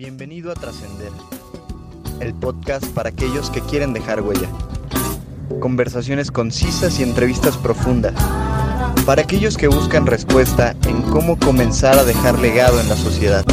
Bienvenido a Trascender, el podcast para aquellos que quieren dejar huella. Conversaciones concisas y entrevistas profundas. Para aquellos que buscan respuesta en cómo comenzar a dejar legado en la sociedad.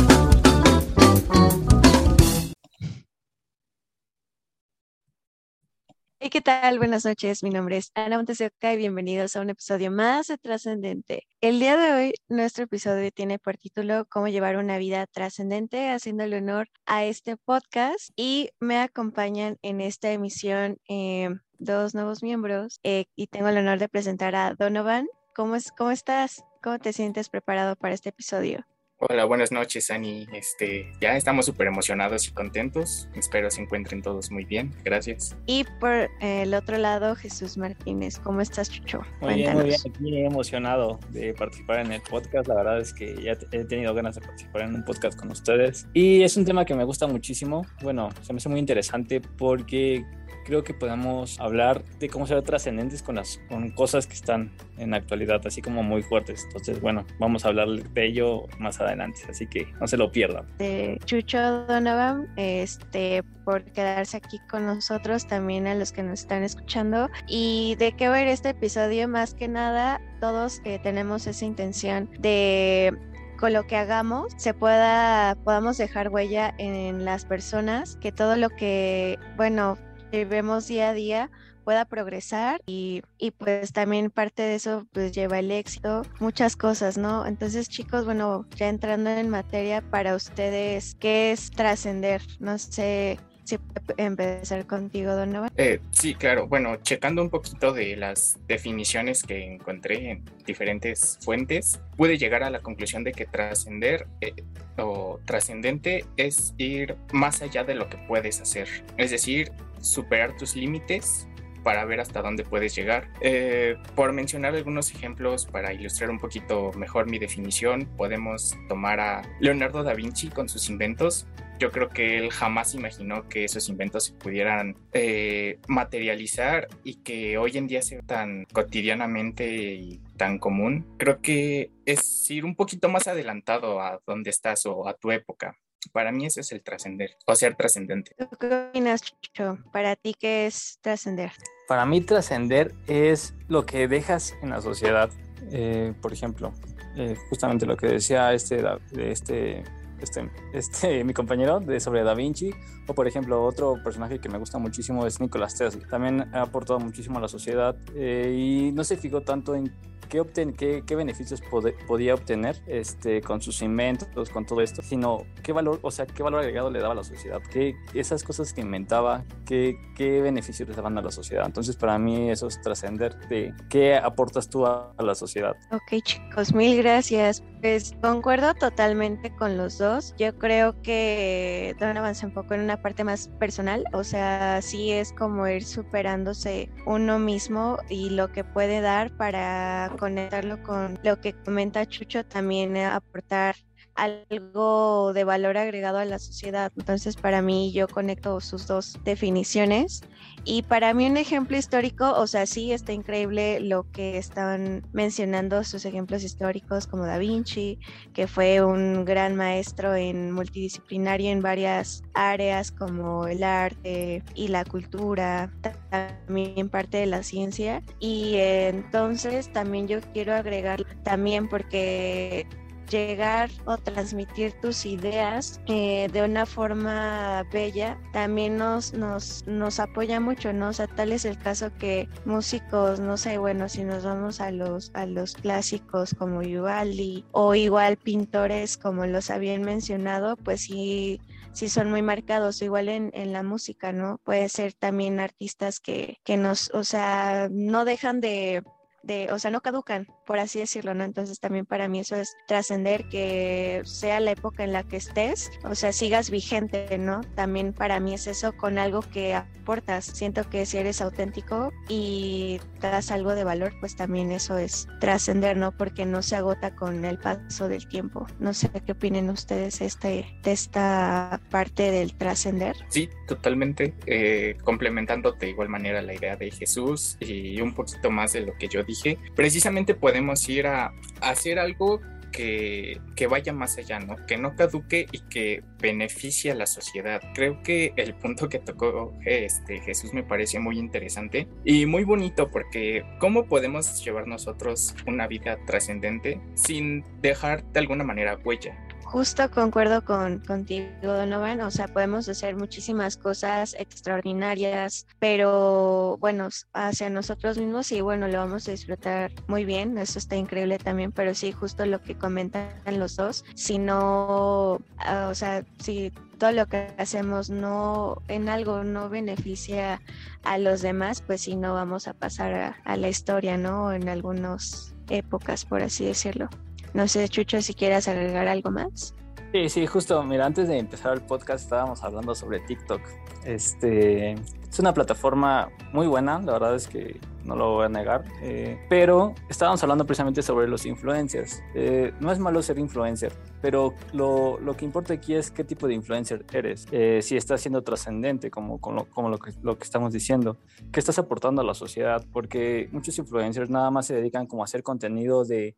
Buenas noches, mi nombre es Ana Montesioca y bienvenidos a un episodio más de Trascendente. El día de hoy, nuestro episodio tiene por título Cómo llevar una vida trascendente, haciéndole honor a este podcast y me acompañan en esta emisión eh, dos nuevos miembros eh, y tengo el honor de presentar a Donovan. ¿Cómo, es, ¿Cómo estás? ¿Cómo te sientes preparado para este episodio? Hola, buenas noches, Ani. Este, ya estamos súper emocionados y contentos. Espero se encuentren todos muy bien. Gracias. Y por el otro lado, Jesús Martínez. ¿Cómo estás, Chucho? Muy bien, muy bien. Aquí emocionado de participar en el podcast. La verdad es que ya he tenido ganas de participar en un podcast con ustedes. Y es un tema que me gusta muchísimo. Bueno, se me hace muy interesante porque creo que podemos hablar de cómo ser trascendentes con las con cosas que están en la actualidad, así como muy fuertes. Entonces, bueno, vamos a hablar de ello más adelante, así que no se lo pierdan. De Chucho Donovan, este, por quedarse aquí con nosotros, también a los que nos están escuchando. Y de qué ver este episodio, más que nada, todos que tenemos esa intención de con lo que hagamos se pueda podamos dejar huella en las personas que todo lo que bueno vemos día a día pueda progresar y, y, pues también parte de eso pues lleva el éxito, muchas cosas, ¿no? Entonces chicos, bueno, ya entrando en materia para ustedes, ¿qué es trascender? No sé si empezar contigo, Donovan. Eh, sí, claro. Bueno, checando un poquito de las definiciones que encontré en diferentes fuentes, pude llegar a la conclusión de que trascender eh, o trascendente es ir más allá de lo que puedes hacer. Es decir, superar tus límites para ver hasta dónde puedes llegar. Eh, por mencionar algunos ejemplos para ilustrar un poquito mejor mi definición, podemos tomar a Leonardo da Vinci con sus inventos. Yo creo que él jamás imaginó que esos inventos se pudieran eh, materializar y que hoy en día sea tan cotidianamente y tan común. Creo que es ir un poquito más adelantado a donde estás o a tu época. Para mí ese es el trascender o ser trascendente. ¿Qué opinas, Chucho? ¿Para ti qué es trascender? Para mí trascender es lo que dejas en la sociedad. Eh, por ejemplo, eh, justamente lo que decía este, este, este, este, mi compañero de sobre Da Vinci, o por ejemplo otro personaje que me gusta muchísimo es Nicolás Tesla. También ha aportado muchísimo a la sociedad eh, y no se fijó tanto en qué, obten, qué, qué beneficios podía obtener este, con sus inventos, con todo esto, sino qué valor, o sea, qué valor agregado le daba a la sociedad, qué, esas cosas que inventaba, qué, qué beneficios le daban a la sociedad. Entonces, para mí eso es trascender de qué aportas tú a, a la sociedad. Ok, chicos, mil gracias. Pues concuerdo totalmente con los dos. Yo creo que Donovan se enfocó en una parte más personal, o sea, sí es como ir superándose uno mismo y lo que puede dar para conectarlo con lo que comenta Chucho, también aportar algo de valor agregado a la sociedad. Entonces, para mí, yo conecto sus dos definiciones. Y para mí, un ejemplo histórico, o sea, sí está increíble lo que están mencionando, sus ejemplos históricos, como Da Vinci, que fue un gran maestro en multidisciplinario en varias áreas, como el arte y la cultura, también parte de la ciencia. Y entonces, también yo quiero agregar también porque llegar o transmitir tus ideas eh, de una forma bella también nos, nos, nos apoya mucho, ¿no? O sea, tal es el caso que músicos, no sé, bueno, si nos vamos a los, a los clásicos como Vivaldi o igual pintores como los habían mencionado, pues sí sí son muy marcados, igual en, en, la música, ¿no? Puede ser también artistas que, que nos, o sea, no dejan de, de, o sea, no caducan, por así decirlo, ¿no? Entonces también para mí eso es trascender que sea la época en la que estés, o sea, sigas vigente, ¿no? También para mí es eso con algo que aportas. Siento que si eres auténtico y das algo de valor, pues también eso es trascender, ¿no? Porque no se agota con el paso del tiempo. No sé qué opinen ustedes este, de esta parte del trascender. Sí, totalmente. Eh, complementando de igual manera la idea de Jesús y un poquito más de lo que yo dije, precisamente puede podemos ir a, hacer algo que, que, vaya más allá, ¿no? Que no caduque y que beneficie a la sociedad. Creo que el punto que tocó este, Jesús me parece muy interesante y muy bonito porque ¿cómo podemos llevar nosotros una vida trascendente sin dejar de alguna manera huella? Justo concuerdo con, contigo, Donovan. O sea, podemos hacer muchísimas cosas extraordinarias, pero bueno, hacia nosotros mismos y bueno, lo vamos a disfrutar muy bien. Eso está increíble también, pero sí, justo lo que comentan los dos. Si no, ah, o sea, si todo lo que hacemos no en algo no beneficia a los demás, pues sí no vamos a pasar a, a la historia, ¿no? En algunas épocas, por así decirlo. No sé, Chucho, si quieres agregar algo más. Sí, sí, justo, mira, antes de empezar el podcast estábamos hablando sobre TikTok. Este es una plataforma muy buena, la verdad es que no lo voy a negar, eh, pero estábamos hablando precisamente sobre los influencers. Eh, no es malo ser influencer, pero lo, lo, que importa aquí es qué tipo de influencer eres, eh, si estás siendo trascendente, como, como, como lo, que, lo que estamos diciendo, qué estás aportando a la sociedad, porque muchos influencers nada más se dedican como a hacer contenido de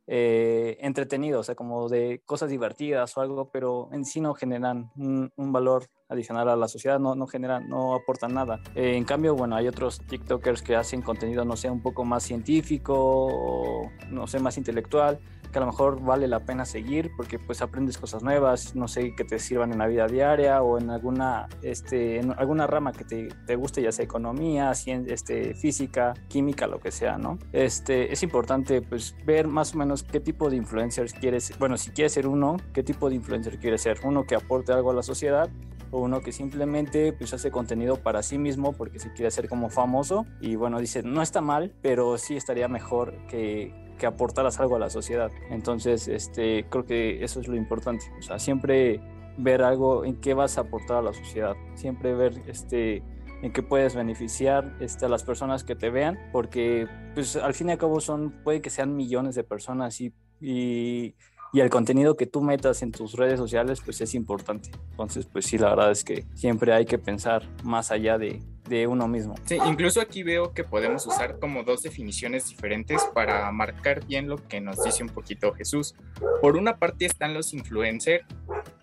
entretenido, o sea, como de cosas divertidas o algo, pero en sí no generan un, un valor adicional a la sociedad, no, no generan, no aportan nada. en cambio, bueno, hay otros TikTokers que hacen contenido, no sea un poco más científico no sé, más intelectual, que a lo mejor vale la pena seguir porque pues aprendes cosas nuevas, no sé, que te sirvan en la vida diaria o en alguna, este, alguna rama que te, te guste, ya sea economía, ciencia, este, física, química, lo que sea, ¿no? Este, es importante pues ver más o menos qué tipo de influencers quieres, bueno, si quieres ser uno, qué tipo de influencer quieres ser, uno que aporte algo a la sociedad o uno que simplemente pues hace contenido para sí mismo porque se quiere hacer como famoso y bueno, dice, no está mal, pero sí estaría mejor que, que aportaras algo a la sociedad. Entonces, este, creo que eso es lo importante, o sea, siempre ver algo en qué vas a aportar a la sociedad, siempre ver este en qué puedes beneficiar este, a las personas que te vean, porque pues al fin y al cabo son, puede que sean millones de personas y, y y el contenido que tú metas en tus redes sociales pues es importante. Entonces pues sí, la verdad es que siempre hay que pensar más allá de, de uno mismo. Sí, incluso aquí veo que podemos usar como dos definiciones diferentes para marcar bien lo que nos dice un poquito Jesús. Por una parte están los influencers,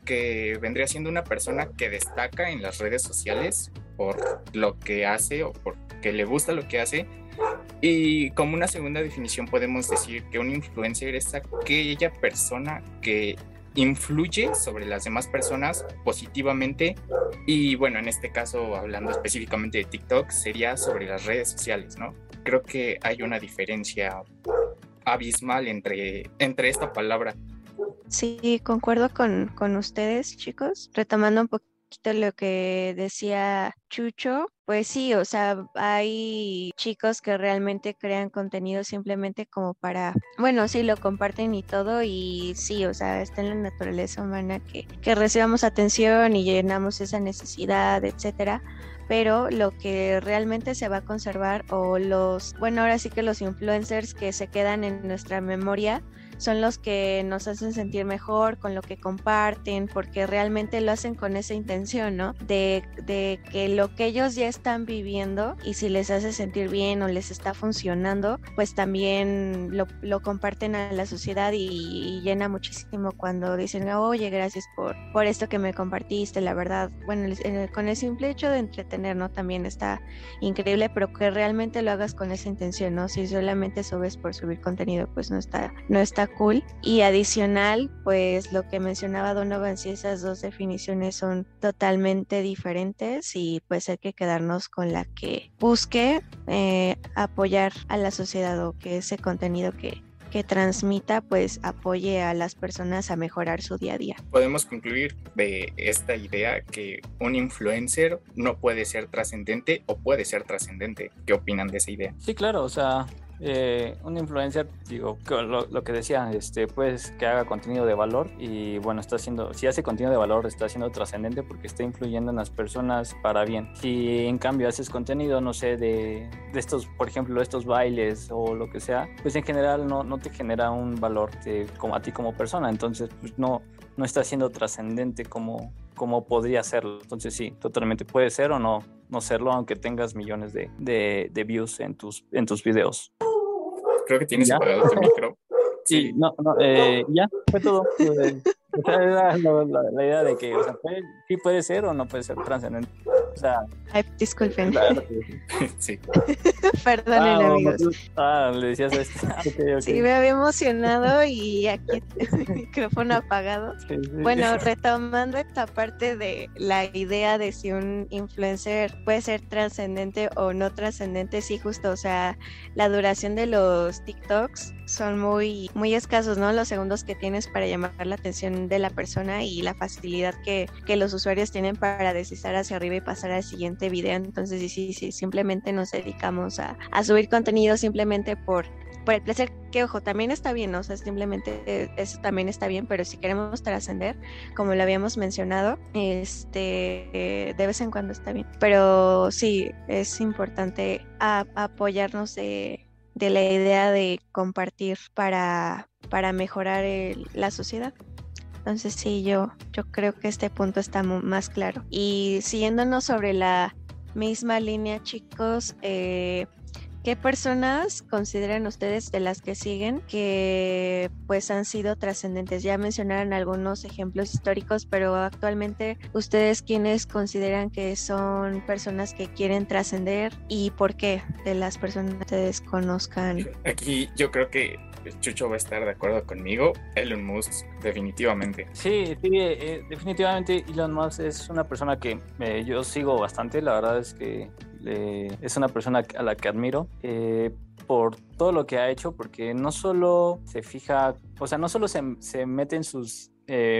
que vendría siendo una persona que destaca en las redes sociales por lo que hace o porque le gusta lo que hace y como una segunda definición podemos decir que un influencer es aquella persona que influye sobre las demás personas positivamente y bueno, en este caso hablando específicamente de TikTok sería sobre las redes sociales, ¿no? Creo que hay una diferencia abismal entre, entre esta palabra. Sí, concuerdo con, con ustedes, chicos. Retomando un poquito lo que decía Chucho, pues sí, o sea, hay chicos que realmente crean contenido simplemente como para, bueno, sí, lo comparten y todo, y sí, o sea, está en la naturaleza humana que, que recibamos atención y llenamos esa necesidad, etcétera pero lo que realmente se va a conservar o los, bueno, ahora sí que los influencers que se quedan en nuestra memoria son los que nos hacen sentir mejor con lo que comparten, porque realmente lo hacen con esa intención, ¿no? De, de, que lo que ellos ya están viviendo y si les hace sentir bien o les está funcionando, pues también lo, lo comparten a la sociedad y, llena muchísimo cuando dicen, oye, gracias por, por esto que me compartiste, la verdad, bueno, con el simple hecho de entretener, También está increíble, pero que realmente lo hagas con esa intención, ¿no? Si solamente subes por subir contenido, pues no está, no está cool. Y adicional, pues lo que mencionaba Donovan, si esas dos definiciones son totalmente diferentes y pues hay que quedarnos con la que busque eh, apoyar a la sociedad o que ese contenido que, que transmita pues apoye a las personas a mejorar su día a día. Podemos concluir de esta idea que un influencer no puede ser trascendente o puede ser trascendente. ¿Qué opinan de esa idea? Sí, claro, o sea, eh, un influencer, digo, lo, lo, que decía, este, pues que haga contenido de valor y bueno, está haciendo, si hace contenido de valor, está siendo trascendente porque está influyendo en las personas para bien. Si en cambio haces contenido, no sé, de, de estos, por ejemplo, estos bailes o lo que sea, pues en general no, no te genera un valor de, como a ti como persona, entonces pues no, no está siendo trascendente como, como podría serlo. Entonces sí, totalmente puede ser o no, no serlo, aunque tengas millones de, de, de views en tus, en tus videos. Creo que tienes apagado tu micro. Sí, no, no, eh, ya, fue todo. Sea, era la, idea de que, o sea, puede, sí puede ser o no puede ser trascendente. O sea, Ay, disculpen. Claro sí. Perdonen, ah, amigos. ah, le decías a este. Ah, okay, okay. Sí, me había emocionado y aquí el micrófono apagado. Sí, sí. Bueno, retomando esta parte de la idea de si un influencer puede ser trascendente o no trascendente, sí, justo, o sea, la duración de los TikToks son muy, muy escasos, ¿no? Los segundos que tienes para llamar la atención de la persona y la facilidad que, que los usuarios tienen para deslizar hacia arriba y pasar al siguiente video. Entonces, sí, sí, sí, simplemente nos dedicamos a, a subir contenido simplemente por, por el placer que ojo también está bien o sea simplemente eso también está bien pero si queremos trascender como lo habíamos mencionado este de vez en cuando está bien pero sí es importante apoyarnos de, de, la idea de compartir para para mejorar el, la sociedad entonces sí yo yo creo que este punto está más claro y siguiéndonos sobre la misma línea chicos eh, ¿Qué personas consideran ustedes de las que siguen que pues han sido trascendentes? Ya mencionaron algunos ejemplos históricos, pero actualmente ustedes quiénes consideran que son personas que quieren trascender y por qué de las personas que ustedes conozcan. Aquí yo creo que Chucho va a estar de acuerdo conmigo. Elon Musk, definitivamente. Sí, sí, eh, definitivamente Elon Musk es una persona que eh, yo sigo bastante. La verdad es que eh, es una persona a la que admiro. Por todo lo que ha hecho, porque no solo se fija, o sea, no solo se, mete en sus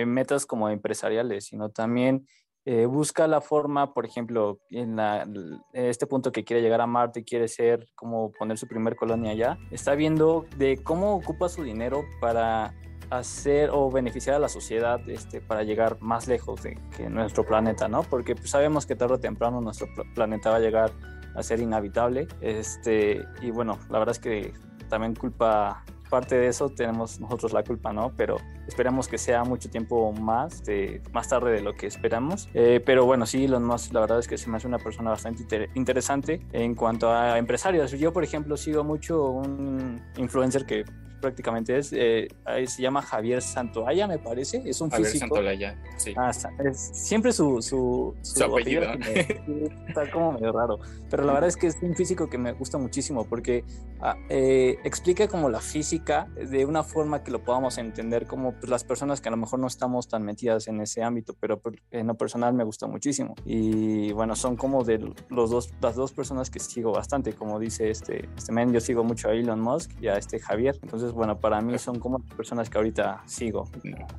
metas como empresariales, sino también eh, busca la forma, por ejemplo, en, la, este punto que quiere llegar a Marte, quiere ser como poner su primer colonia allá, está viendo de cómo ocupa su dinero para hacer o beneficiar a la sociedad este, para llegar más lejos de que nuestro planeta, ¿no? Porque pues, sabemos que tarde o temprano nuestro planeta va a llegar a ser inhabitable. Este, y bueno, la verdad es que también culpa, parte de eso tenemos nosotros la culpa, ¿no? Pero esperamos que sea mucho tiempo más, de, más tarde de lo que esperamos. Eh, pero bueno, sí, Elon Musk, la verdad es que se me hace una persona bastante inter interesante en cuanto a empresarios. Yo, por ejemplo, sigo mucho un influencer que prácticamente es, eh, se llama Javier Santoalla, me parece, es un Javier físico. Santolaya, sí. Ah, es, siempre su, su, su, su apellido. Me, está como medio raro, pero la verdad es que es un físico que me gusta muchísimo porque ah, eh, explica como la física de una forma que lo podamos entender como pues, las personas que a lo mejor no estamos tan metidas en ese ámbito, pero en lo personal me gusta muchísimo. Y bueno, son como de los dos, las dos personas que sigo bastante, como dice este, este men, yo sigo mucho a Elon Musk y a este Javier, entonces bueno, para mí son como personas que ahorita sigo.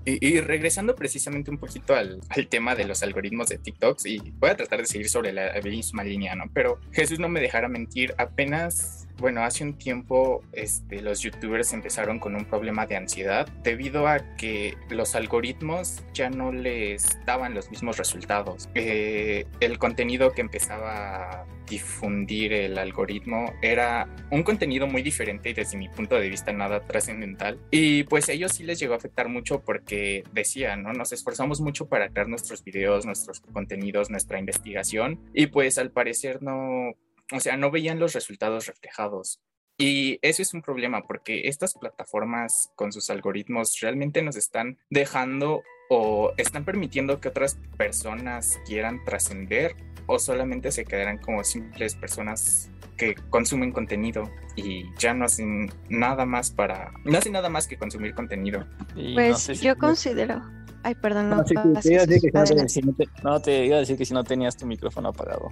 Y, y regresando precisamente un poquito al, al, tema de los algoritmos de TikToks, y voy a tratar de seguir sobre la misma línea, ¿no? Pero Jesús no me dejará mentir, apenas bueno, hace un tiempo este, los youtubers empezaron con un problema de ansiedad debido a que los algoritmos ya no les daban los mismos resultados. Eh, el contenido que empezaba a difundir el algoritmo era un contenido muy diferente y desde mi punto de vista nada trascendental. Y pues ellos sí les llegó a afectar mucho porque decían, ¿no? Nos esforzamos mucho para crear nuestros videos, nuestros contenidos, nuestra investigación y pues al parecer no o sea, no veían los resultados reflejados. Y eso es un problema porque estas plataformas con sus algoritmos realmente nos están dejando o están permitiendo que otras personas quieran trascender o solamente se quedarán como simples personas que consumen contenido y ya no hacen nada más para no hacen nada más que consumir contenido. Y pues no sé si yo considero Ay, perdón, no. No, sí, te, iba a decir que si no, si no, te, no, te iba a decir que si no tenías tu micrófono apagado.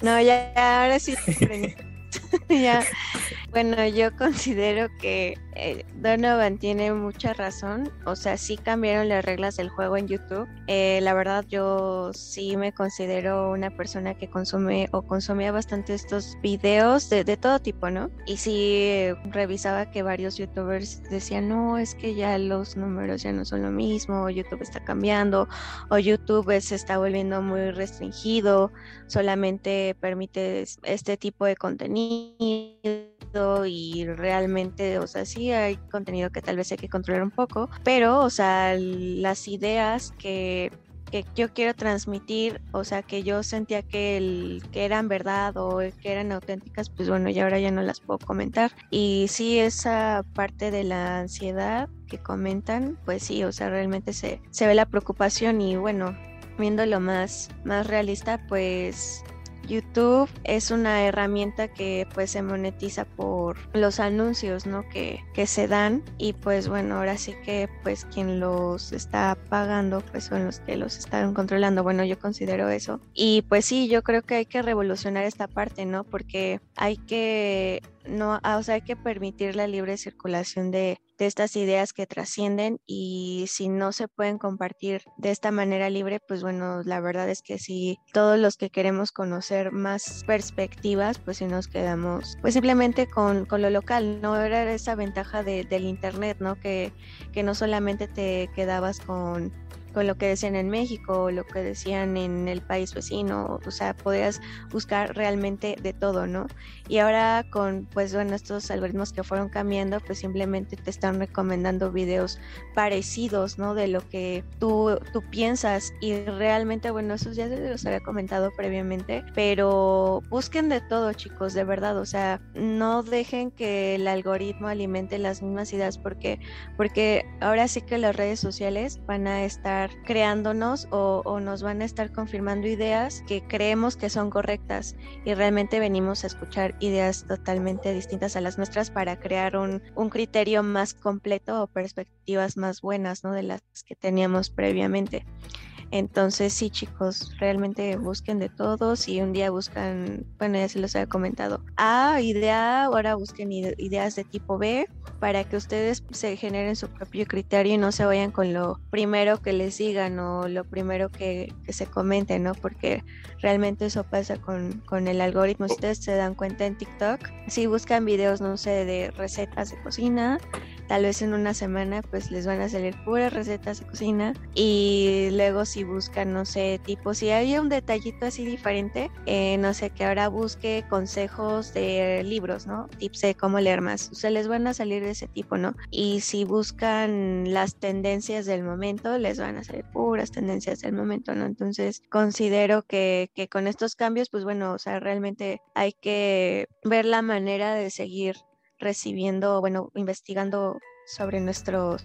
no, ya, ya ahora sí. ya. Bueno, yo considero que eh, Donovan tiene mucha razón. O sea, sí cambiaron las reglas del juego en YouTube. Eh, la verdad, yo sí me considero una persona que consume o consumía bastante estos videos de, de todo tipo, ¿no? Y sí revisaba que varios youtubers decían, no, es que ya los números ya no son lo mismo, YouTube está cambiando, o YouTube se está volviendo muy restringido, solamente permite este tipo de contenido y realmente, o sea, sí hay contenido que tal vez hay que controlar un poco, pero, o sea, las ideas que que yo quiero transmitir, o sea, que yo sentía que, el, que eran verdad o que eran auténticas, pues bueno, ya ahora ya no las puedo comentar. Y sí, esa parte de la ansiedad que comentan, pues sí, o sea, realmente se, se ve la preocupación y bueno, viéndolo más, más realista, pues YouTube es una herramienta que pues se monetiza por los anuncios, ¿no? Que, que se dan y pues bueno, ahora sí que pues quien los está pagando pues son los que los están controlando. Bueno, yo considero eso. Y pues sí, yo creo que hay que revolucionar esta parte, ¿no? Porque hay que no, ah, o sea, hay que permitir la libre circulación de, de, estas ideas que trascienden y si no se pueden compartir de esta manera libre, pues bueno, la verdad es que si todos los que queremos conocer más perspectivas, pues si nos quedamos, pues simplemente con, con lo local, ¿no? Era esa ventaja de, del Internet, ¿no? Que, que no solamente te quedabas con con lo que decían en México o lo que decían en el país vecino, o sea, podías buscar realmente de todo, ¿no? Y ahora con, pues bueno, estos algoritmos que fueron cambiando, pues simplemente te están recomendando videos parecidos, ¿no? De lo que tú, tú piensas y realmente, bueno, eso ya se los había comentado previamente, pero busquen de todo, chicos, de verdad, o sea, no dejen que el algoritmo alimente las mismas ideas porque, porque ahora sí que las redes sociales van a estar creándonos o, nos van a estar confirmando ideas que creemos que son correctas y realmente venimos a escuchar ideas totalmente distintas a las nuestras para crear un, un criterio más completo o perspectivas más buenas ¿no? de las que teníamos previamente. Entonces, sí, chicos, realmente busquen de todos y un día buscan, bueno, ya se los había comentado, A, idea, ahora busquen ideas de tipo B para que ustedes se generen su propio criterio y no se vayan con lo primero que les digan o lo primero que, se comente, ¿no? Porque realmente eso pasa con, con el algoritmo. Si ustedes se dan cuenta en TikTok, si buscan videos, no sé, de recetas de cocina, tal vez en una semana pues les van a salir puras recetas de cocina y luego si buscan, no sé, tipo, si hay un detallito así diferente, eh, no sé, que ahora busque consejos de libros, ¿no? Tips de cómo leer más, o sea, les van a salir de ese tipo, ¿no? Y si buscan las tendencias del momento, les van a salir puras tendencias del momento, ¿no? Entonces, considero que, que con estos cambios, pues bueno, o sea, realmente hay que ver la manera de seguir recibiendo, bueno, investigando sobre nuestros,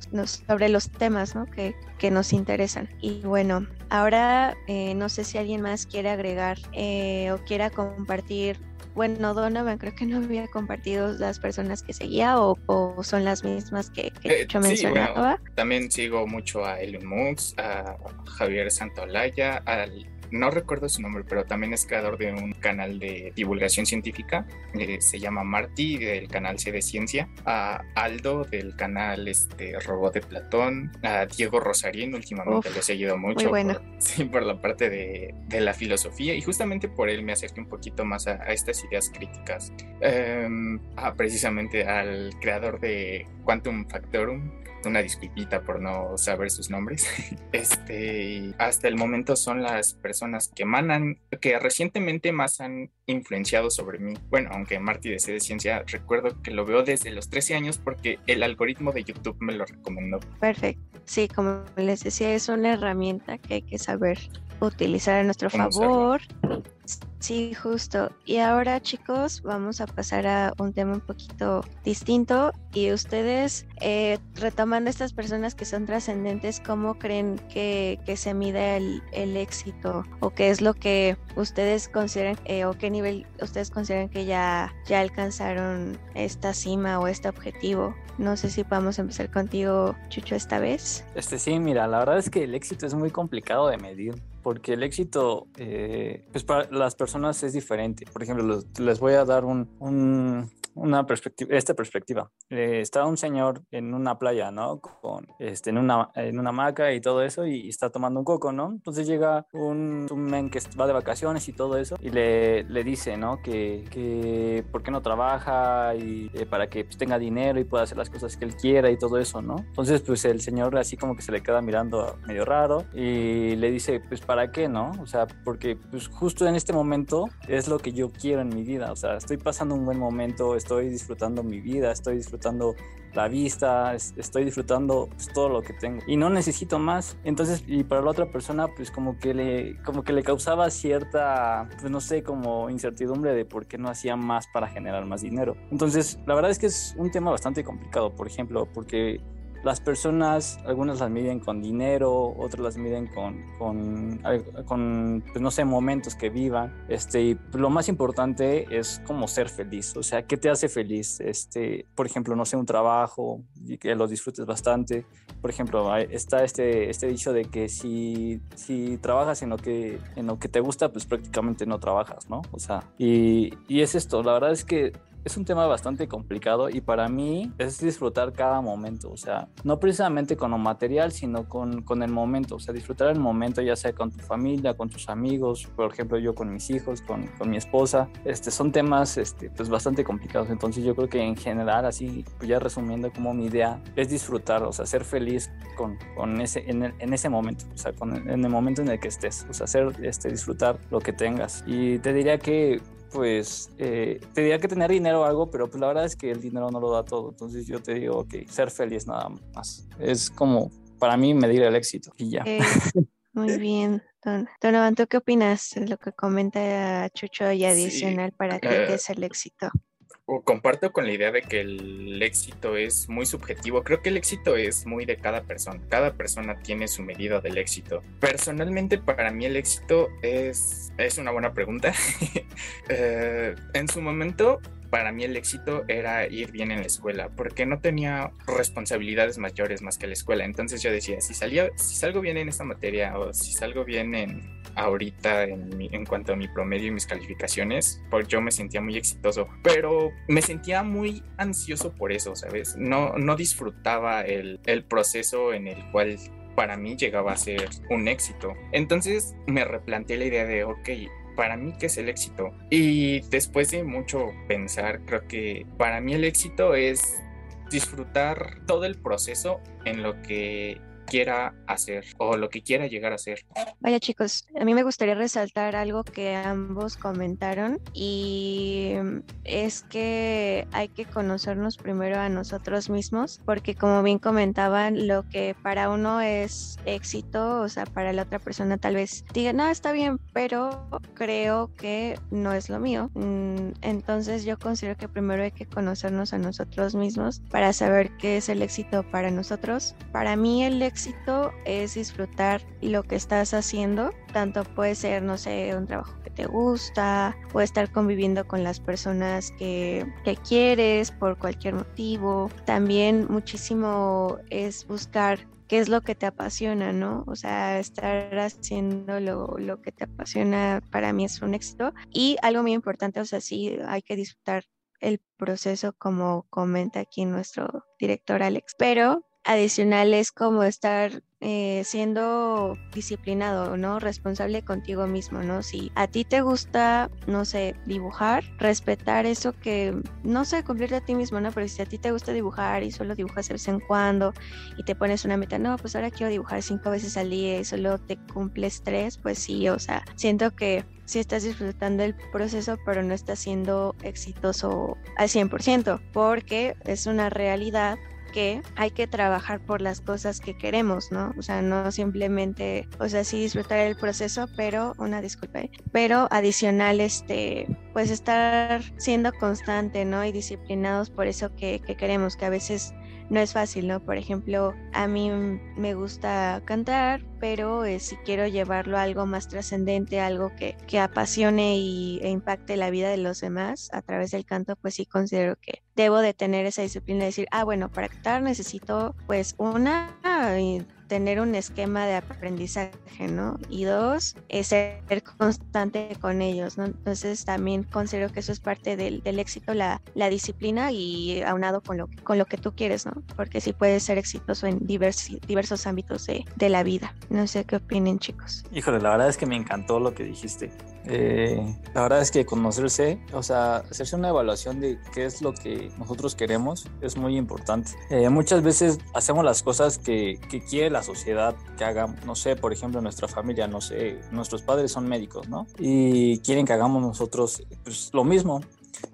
sobre los temas ¿no? que, que, nos interesan. Y bueno, ahora eh, no sé si alguien más quiere agregar eh, o quiera compartir. Bueno, Donovan creo que no había compartido las personas que seguía o, o son las mismas que, que eh, yo mencionaba. también sigo mucho a Elon Musk, a Javier Santolaya, al no recuerdo su nombre, pero también es creador de un canal de divulgación científica, eh, se llama Marty del canal C de Ciencia, a Aldo del canal este, Robot de Platón, a Diego Rosarín, últimamente lo he seguido mucho por, sí, por la parte de, la filosofía. Y justamente por él me acerqué un poquito más a, estas ideas críticas, em, precisamente al creador de Quantum Factorum, una disculpita por no saber sus nombres. Este, hasta el momento son las personas que manan, que recientemente más han influenciado sobre mí. Bueno, aunque Marty de de Ciencia, recuerdo que lo veo desde los 13 años porque el algoritmo de YouTube me lo recomendó. Perfecto. Sí, como les decía, es una herramienta que hay que saber utilizar a nuestro favor. Sí, justo. Y ahora chicos, vamos a pasar a un tema un poquito distinto y ustedes, eh, retomando estas personas que son trascendentes, ¿cómo creen que, se mide el, éxito? ¿O qué es lo que ustedes consideran eh, o qué nivel ustedes consideran que ya, ya alcanzaron esta cima o este objetivo? No sé si podemos empezar contigo, Chucho, esta vez. Este sí, mira, la verdad es que el éxito es muy complicado de medir porque el éxito, eh, pues para las personas es diferente. Por ejemplo, les voy a dar un, una perspectiva, esta perspectiva. Eh, está un señor en una playa, ¿no? Con, este, en, una, en una hamaca y todo eso, y, está tomando un coco, ¿no? Entonces llega un, un men que va de vacaciones y todo eso, y le, le dice, ¿no? Que, que por qué no trabaja y eh, para que pues, tenga dinero y pueda hacer las cosas que él quiera y todo eso, ¿no? Entonces, pues el señor así como que se le queda mirando medio raro y le dice, pues, ¿para qué, no? O sea, porque pues justo en este momento es lo que yo quiero en mi vida, o sea, estoy pasando un buen momento, estoy disfrutando mi vida, estoy disfrutando la vista, estoy disfrutando pues, todo lo que tengo y no necesito más. Entonces, y para la otra persona, pues como que le, como que le causaba cierta, pues no sé, como incertidumbre de por qué no hacía más para generar más dinero. Entonces, la verdad es que es un tema bastante complicado, por ejemplo, porque las personas, algunas las miden con dinero, otras las miden con, con, pues no sé, momentos que vivan. Este, y lo más importante es como ser feliz, o sea, ¿qué te hace feliz? Este, por ejemplo, no sé, un trabajo y que lo disfrutes bastante. Por ejemplo, está este, este dicho de que si, si trabajas en lo, que, en lo que te gusta, pues prácticamente no trabajas, ¿no? O sea, y, y es esto, la verdad es que es un tema bastante complicado y para mí es disfrutar cada momento, o sea, no precisamente con lo material, sino con, con, el momento, o sea, disfrutar el momento ya sea con tu familia, con tus amigos, por ejemplo yo con mis hijos, con, con mi esposa, este, son temas este, pues bastante complicados, entonces yo creo que en general, así pues ya resumiendo como mi idea, es disfrutar, o sea, ser feliz con, con ese, en, en, ese momento, o sea, en el momento en el que estés, o sea, hacer, este, disfrutar lo que tengas. Y te diría que pues eh, te diría que tener dinero o algo, pero pues la verdad es que el dinero no lo da todo. Entonces yo te digo que ser feliz nada más. Es como para mí medir el éxito y ya. muy bien, Don. Donovan, ¿tú qué opinas de lo que comenta Chucho y adicional para ti que es el éxito? Comparto con la idea de que el éxito es muy subjetivo. Creo que el éxito es muy de cada persona. Cada persona tiene su medida del éxito. Personalmente, para mí el éxito es, es una buena pregunta. Eh, en su momento, para mí el éxito era ir bien en la escuela, porque no tenía responsabilidades mayores más que la escuela. Entonces yo decía, si, salía, si salgo bien en esta materia o si salgo bien en, ahorita en, cuanto a mi promedio y mis calificaciones, pues yo me sentía muy exitoso, pero me sentía muy ansioso por eso, ¿sabes? No, no disfrutaba el, el proceso en el cual para mí llegaba a ser un éxito. Entonces me replanteé la idea de, ok, para mí qué es el éxito. Y después de mucho pensar, creo que para mí el éxito es disfrutar todo el proceso en lo que quiera hacer o lo que quiera llegar a ser. Vaya chicos, a mí me gustaría resaltar algo que ambos comentaron y es que hay que conocernos primero a nosotros mismos porque como bien comentaban, lo que para uno es éxito, o sea, para la otra persona tal vez diga, no, está bien, pero creo que no es lo mío. Mm, entonces yo considero que primero hay que conocernos a nosotros mismos para saber qué es el éxito para nosotros. Para mí el éxito éxito es disfrutar lo que estás haciendo, tanto puede ser, no sé, un trabajo que te gusta, o estar conviviendo con las personas que, que quieres por cualquier motivo. También muchísimo es buscar qué es lo que te apasiona, ¿no? O sea, estar haciendo lo, lo, que te apasiona para mí es un éxito. Y algo muy importante, o sea, sí hay que disfrutar el proceso como comenta aquí nuestro director Alex, pero adicional es como estar eh, siendo disciplinado, ¿no? Responsable contigo mismo, ¿no? Si a ti te gusta, no sé, dibujar, respetar eso que, no sé, cumplirte a ti mismo, ¿no? Pero si a ti te gusta dibujar y solo dibujas de vez en cuando y te pones una meta, no, pues ahora quiero dibujar cinco veces al día y solo te cumples tres, pues sí, o sea, siento que sí estás disfrutando el proceso, pero no estás siendo exitoso al 100%, porque es una realidad que hay que trabajar por las cosas que queremos, ¿no? O sea, no simplemente, o sea, sí disfrutar el proceso, pero una disculpa, ¿eh? pero adicional, este, pues estar siendo constante, ¿no? Y disciplinados por eso que, que queremos, que a veces no es fácil, ¿no? Por ejemplo, a mí me gusta cantar, pero eh, si quiero llevarlo a algo más trascendente, algo que, que apasione y, e impacte la vida de los demás a través del canto, pues sí considero que debo de tener esa disciplina de decir, ah, bueno, para cantar necesito pues una tener un esquema de aprendizaje, ¿no? Y dos, es ser constante con ellos, ¿no? Entonces también considero que eso es parte del, éxito, la, la, disciplina y aunado con lo, con lo que tú quieres, ¿no? Porque sí puedes ser exitoso en diversos ámbitos de, de, la vida. No sé qué opinen, chicos. Híjole, la verdad es que me encantó lo que dijiste. Eh, la verdad es que conocerse, o sea, hacerse una evaluación de qué es lo que nosotros queremos es muy importante. Eh, muchas veces hacemos las cosas que, que quiere la sociedad que hagamos, no sé, por ejemplo, nuestra familia, no sé, nuestros padres son médicos, ¿no? Y quieren que hagamos nosotros pues, lo mismo.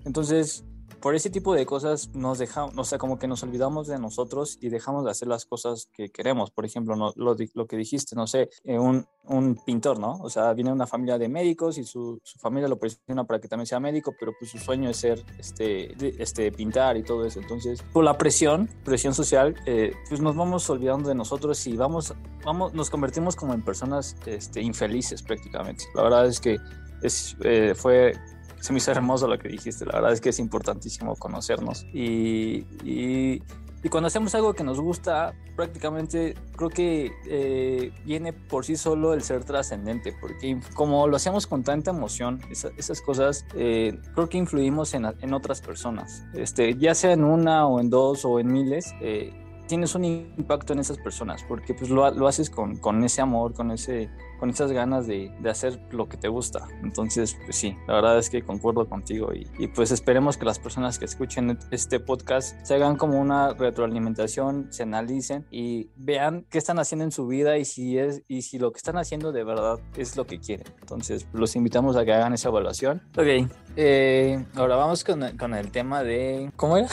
Entonces, por ese tipo de cosas nos dejamos, o sea, como que nos olvidamos de nosotros y dejamos de hacer las cosas que queremos. Por ejemplo, no, lo, lo, que dijiste, no sé, eh, un, un, pintor, ¿no? O sea, viene una familia de médicos y su, su, familia lo presiona para que también sea médico, pero pues su sueño es ser, este, este pintar y todo eso. Entonces, por la presión, presión social, eh, pues nos vamos olvidando de nosotros y vamos, vamos, nos convertimos como en personas este, infelices prácticamente. La verdad es que es, eh, fue se me hizo hermoso lo que dijiste. La verdad es que es importantísimo conocernos. Y, y, cuando hacemos algo que nos gusta, prácticamente creo que eh, viene por sí solo el ser trascendente, porque como lo hacemos con tanta emoción, esas cosas, eh, creo que influimos en, en, otras personas, este, ya sea en una o en dos o en miles. Eh, tienes un impacto en esas personas porque pues lo, lo haces con, con, ese amor, con ese con esas ganas de, de, hacer lo que te gusta. Entonces, pues sí, la verdad es que concuerdo contigo y, y, pues esperemos que las personas que escuchen este podcast se hagan como una retroalimentación, se analicen y vean qué están haciendo en su vida y si es y si lo que están haciendo de verdad es lo que quieren. Entonces, los invitamos a que hagan esa evaluación. Ok, eh, ahora vamos con, con, el tema de... ¿Cómo era?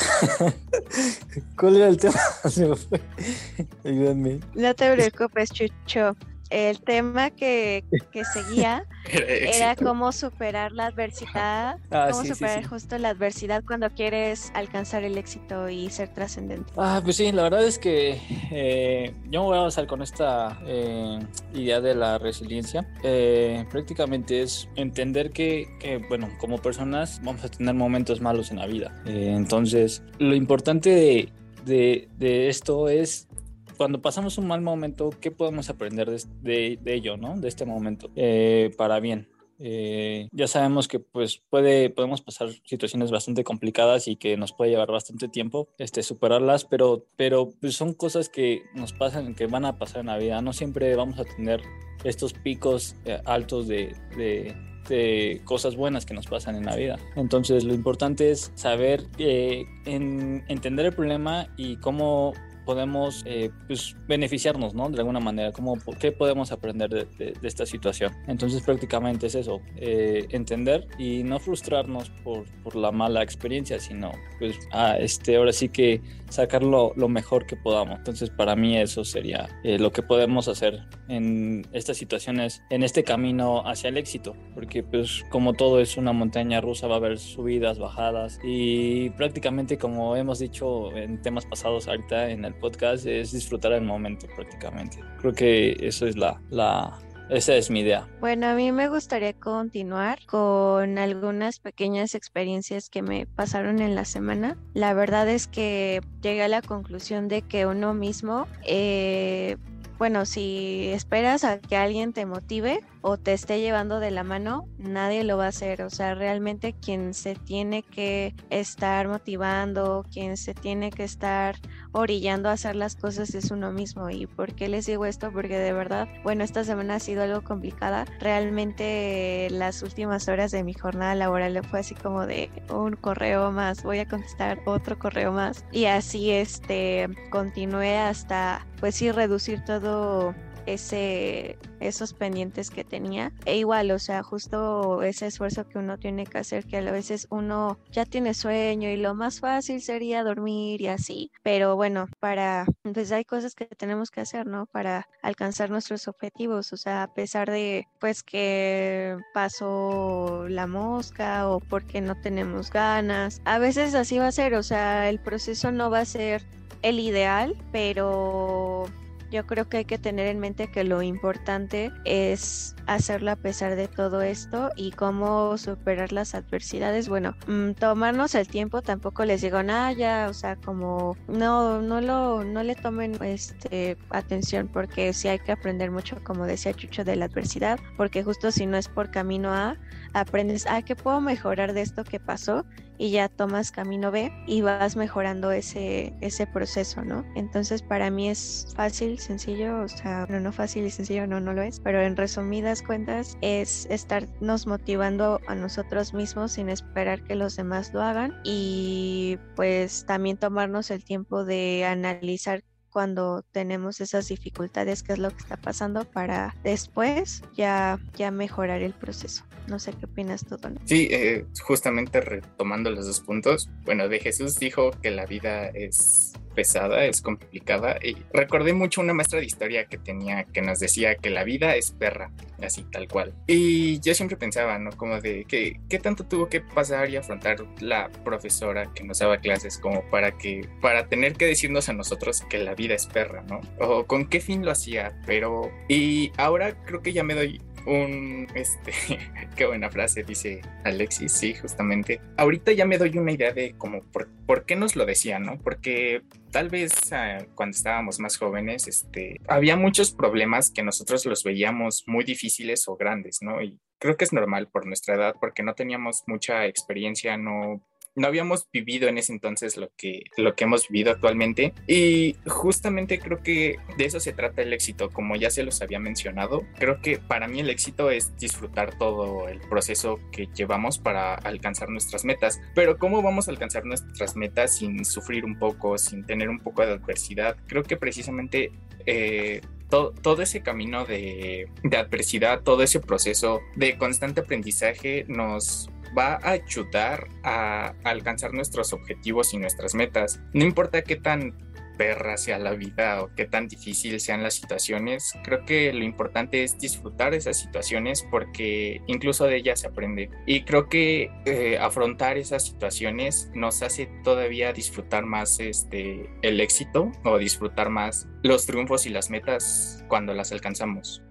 ¿Cuál era el tema? Ayúdenme. No te preocupes, Chucho el tema que, que seguía era cómo superar la adversidad, ah, cómo superar sí, sí. justo la adversidad cuando quieres alcanzar el éxito y ser trascendente. Ah, pues sí, la verdad es que eh, yo me voy a basar con esta eh, idea de la resiliencia. Eh, prácticamente es entender que, que, bueno, como personas vamos a tener momentos malos en la vida. Eh, entonces, lo importante de, de, de esto es cuando pasamos un mal momento, ¿qué podemos aprender de, de, de ello, ¿no? De este momento, eh, para bien. Eh, ya sabemos que pues puede, podemos pasar situaciones bastante complicadas y que nos puede llevar bastante tiempo este, superarlas, pero, pero pues son cosas que nos pasan, que van a pasar en la vida. No siempre vamos a tener estos picos eh, altos de, de, de, cosas buenas que nos pasan en la vida. Entonces lo importante es saber eh, en, entender el problema y cómo podemos eh, pues, beneficiarnos, ¿no? De alguna manera, ¿cómo, ¿qué podemos aprender de, de, de esta situación? Entonces prácticamente es eso, eh, entender y no frustrarnos por, por, la mala experiencia, sino pues este, ahora sí que sacar lo, lo, mejor que podamos. Entonces para mí eso sería eh, lo que podemos hacer en estas situaciones, en este camino hacia el éxito, porque pues como todo es una montaña rusa, va a haber subidas, bajadas y prácticamente como hemos dicho en temas pasados ahorita en el podcast es disfrutar el momento prácticamente. Creo que eso es la, la, esa es mi idea. Bueno, a mí me gustaría continuar con algunas pequeñas experiencias que me pasaron en la semana. La verdad es que llegué a la conclusión de que uno mismo, eh, bueno, si esperas a que alguien te motive o te esté llevando de la mano, nadie lo va a hacer. O sea, realmente quien se tiene que estar motivando, quien se tiene que estar orillando a hacer las cosas es uno mismo. ¿Y por qué les digo esto? Porque de verdad, bueno, esta semana ha sido algo complicada. Realmente las últimas horas de mi jornada laboral fue así como de un correo más, voy a contestar otro correo más. Y así este continué hasta pues sí reducir todo ese, esos pendientes que tenía. E igual, o sea, justo ese esfuerzo que uno tiene que hacer, que a veces uno ya tiene sueño y lo más fácil sería dormir y así. Pero bueno, para, pues hay cosas que tenemos que hacer, ¿no? Para alcanzar nuestros objetivos. O sea, a pesar de, pues, que pasó la mosca o porque no tenemos ganas. A veces así va a ser, o sea, el proceso no va a ser el ideal, pero yo creo que hay que tener en mente que lo importante es hacerlo a pesar de todo esto y cómo superar las adversidades. Bueno, mmm, tomarnos el tiempo, tampoco les digo nada ya, o sea, como no, no lo, no le tomen este atención porque sí hay que aprender mucho, como decía Chucho, de la adversidad, porque justo si no es por camino A, aprendes, ah, ¿qué puedo mejorar de esto que pasó? Y ya tomas camino B y vas mejorando ese, ese proceso, ¿no? Entonces para mí es fácil, sencillo, o sea, no, no fácil y sencillo, no, no lo es, pero en resumidas cuentas es estarnos motivando a nosotros mismos sin esperar que los demás lo hagan y pues también tomarnos el tiempo de analizar cuando tenemos esas dificultades, qué es lo que está pasando para después ya, ya mejorar el proceso. No sé qué opinas tú, Don. Sí, eh, justamente retomando los dos puntos. Bueno, de Jesús dijo que la vida es pesada, es complicada. Y recordé mucho una maestra de historia que tenía, que nos decía que la vida es perra, así tal cual. Y yo siempre pensaba, ¿no? Como de que, ¿qué tanto tuvo que pasar y afrontar la profesora que nos daba clases como para que, para tener que decirnos a nosotros que la vida es perra, ¿no? O con qué fin lo hacía, pero... Y ahora creo que ya me doy un, este, qué buena frase dice Alexis, sí, justamente. Ahorita ya me doy una idea de como por, qué nos lo decían, ¿no? Porque tal vez uh, cuando estábamos más jóvenes, este, había muchos problemas que nosotros los veíamos muy difíciles o grandes, ¿no? Y creo que es normal por nuestra edad, porque no teníamos mucha experiencia, no no habíamos vivido en ese entonces lo que, lo que hemos vivido actualmente. Y justamente creo que de eso se trata el éxito, como ya se los había mencionado. Creo que para mí el éxito es disfrutar todo el proceso que llevamos para alcanzar nuestras metas. Pero ¿cómo vamos a alcanzar nuestras metas sin sufrir un poco, sin tener un poco de adversidad? Creo que precisamente... Eh, todo, todo, ese camino de, de, adversidad, todo ese proceso de constante aprendizaje nos va a ayudar a alcanzar nuestros objetivos y nuestras metas. No importa qué tan perra sea la vida o qué tan difícil sean las situaciones, creo que lo importante es disfrutar esas situaciones porque incluso de ellas se aprende. Y creo que eh, afrontar esas situaciones nos hace todavía disfrutar más este, el éxito o disfrutar más los triunfos y las metas cuando las alcanzamos.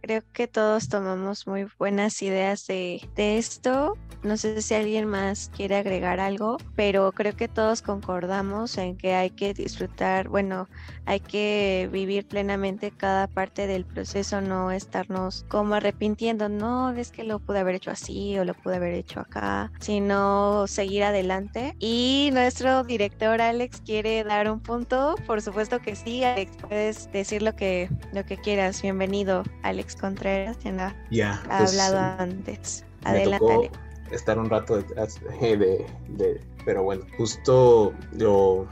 Creo que todos tomamos muy buenas ideas de, esto. No sé si alguien más quiere agregar algo, pero creo que todos concordamos en que hay que disfrutar, bueno, hay que vivir plenamente cada parte del proceso, no estarnos como arrepintiendo, no, es que lo pude haber hecho así o lo pude haber hecho acá, sino seguir adelante. Y nuestro director Alex quiere dar un punto, por supuesto que sí, Alex, puedes decir lo que, lo que quieras. Bienvenido, Alex. Contreras, quien ha, pues, hablado antes. Adelante. Estar un rato detrás de, de, pero bueno, justo yo,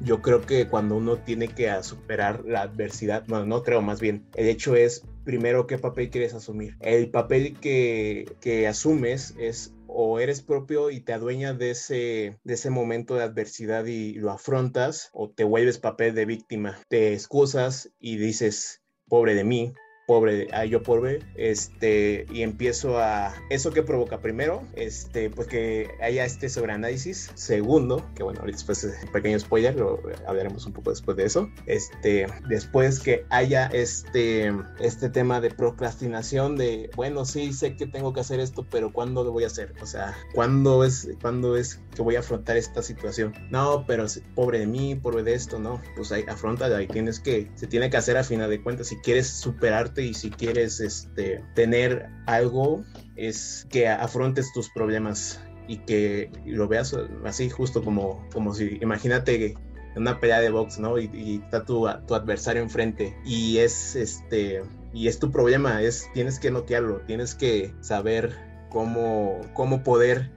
yo creo que cuando uno tiene que superar la adversidad, bueno, no creo más bien, el hecho es primero qué papel quieres asumir. El papel que, que asumes es o eres propio y te adueñas de ese, de ese momento de adversidad y lo afrontas, o te vuelves papel de víctima. Te excusas y dices, pobre de mí, pobre, a yo pobre, este, y empiezo a, eso que provoca primero, este, pues que haya este sobreanálisis, segundo, que bueno, ahorita después un pequeño spoiler, lo hablaremos un poco después de eso, este, después que haya este, este tema de procrastinación de, bueno, sí, sé que tengo que hacer esto, pero ¿cuándo lo voy a hacer? O sea, ¿cuándo es, cuándo es que voy a afrontar esta situación? No, pero pobre de mí, pobre de esto, no, pues ahí afronta, ahí tienes que, se tiene que hacer a final de cuentas, si quieres superar y si quieres este, tener algo es que afrontes tus problemas y que lo veas así justo como, como si, imagínate una pelea de box, ¿no? Y, está tu, tu, adversario enfrente y es este y es tu problema, es tienes que noquearlo, tienes que saber cómo, cómo poder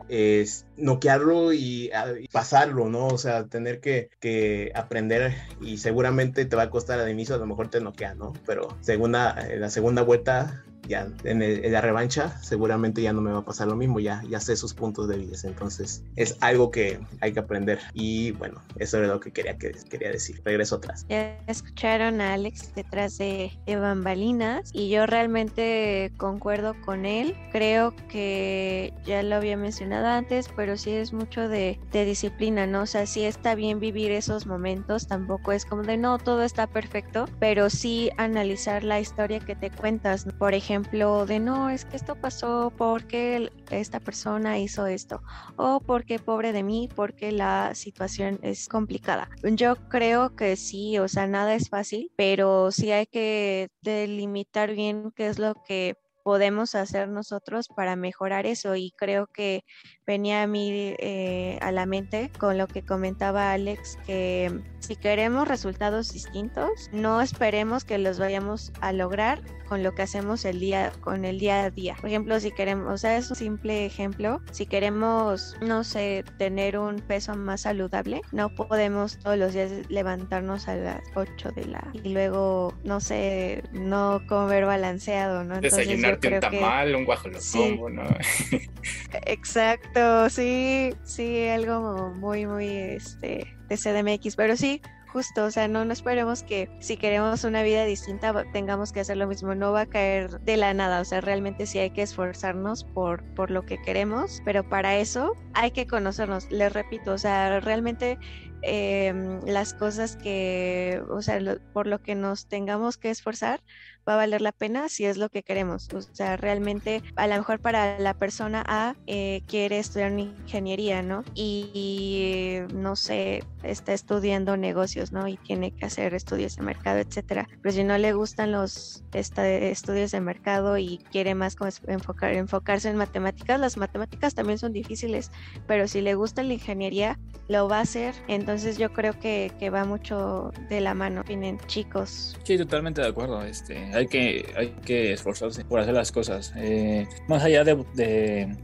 noquearlo y, pasarlo, ¿no? O sea, tener que, aprender y seguramente te va a costar al inicio, a lo mejor te noquea, ¿no? Pero segunda, la segunda vuelta ya en, la revancha seguramente ya no me va a pasar lo mismo, ya, ya sé sus puntos débiles, entonces es algo que hay que aprender y bueno, eso era lo que quería, que, quería decir, regreso atrás. Ya escucharon a Alex detrás de, de bambalinas y yo realmente concuerdo con él, creo que ya lo había mencionado antes, pero sí es mucho de, de disciplina, ¿no? O sea, sí está bien vivir esos momentos, tampoco es como de no, todo está perfecto, pero sí analizar la historia que te cuentas, por ejemplo, ejemplo de no, es que esto pasó porque esta persona hizo esto o porque pobre de mí, porque la situación es complicada. Yo creo que sí, o sea, nada es fácil, pero sí hay que delimitar bien qué es lo que podemos hacer nosotros para mejorar eso y creo que venía a mí eh, a la mente con lo que comentaba Alex, que si queremos resultados distintos, no esperemos que los vayamos a lograr con lo que hacemos el día, con el día a día. Por ejemplo, si queremos, o sea, es un simple ejemplo, si queremos, no sé, tener un peso más saludable, no podemos todos los días levantarnos a las 8 de la y luego, no sé, no comer balanceado, ¿no? Entonces, Desayunarte un tamal, un guajolocombo, ¿no? Exacto, sí, sí, algo muy, muy, este, de CDMX, pero sí, justo, o sea, no, esperemos que si queremos una vida distinta tengamos que hacer lo mismo, no va a caer de la nada, o sea, realmente sí hay que esforzarnos por, por lo que queremos, pero para eso hay que conocernos, les repito, o sea, realmente em, las cosas que, o sea, por lo que nos tengamos que esforzar, va a valer la pena si es lo que queremos. O sea, realmente a lo mejor para la persona A eh, quiere estudiar ingeniería, ¿no? Y, no sé, está estudiando negocios, ¿no? Y tiene que hacer estudios de mercado, etcétera. Pero si no le gustan los estudios de mercado y quiere más como enfocar, enfocarse en matemáticas, las matemáticas también son difíciles, pero si le gusta la ingeniería, lo va a hacer. Entonces yo creo que, que va mucho de la mano, vienen chicos. Sí, totalmente de acuerdo. Este, hay que, hay que esforzarse por hacer las cosas. Eh, más allá de,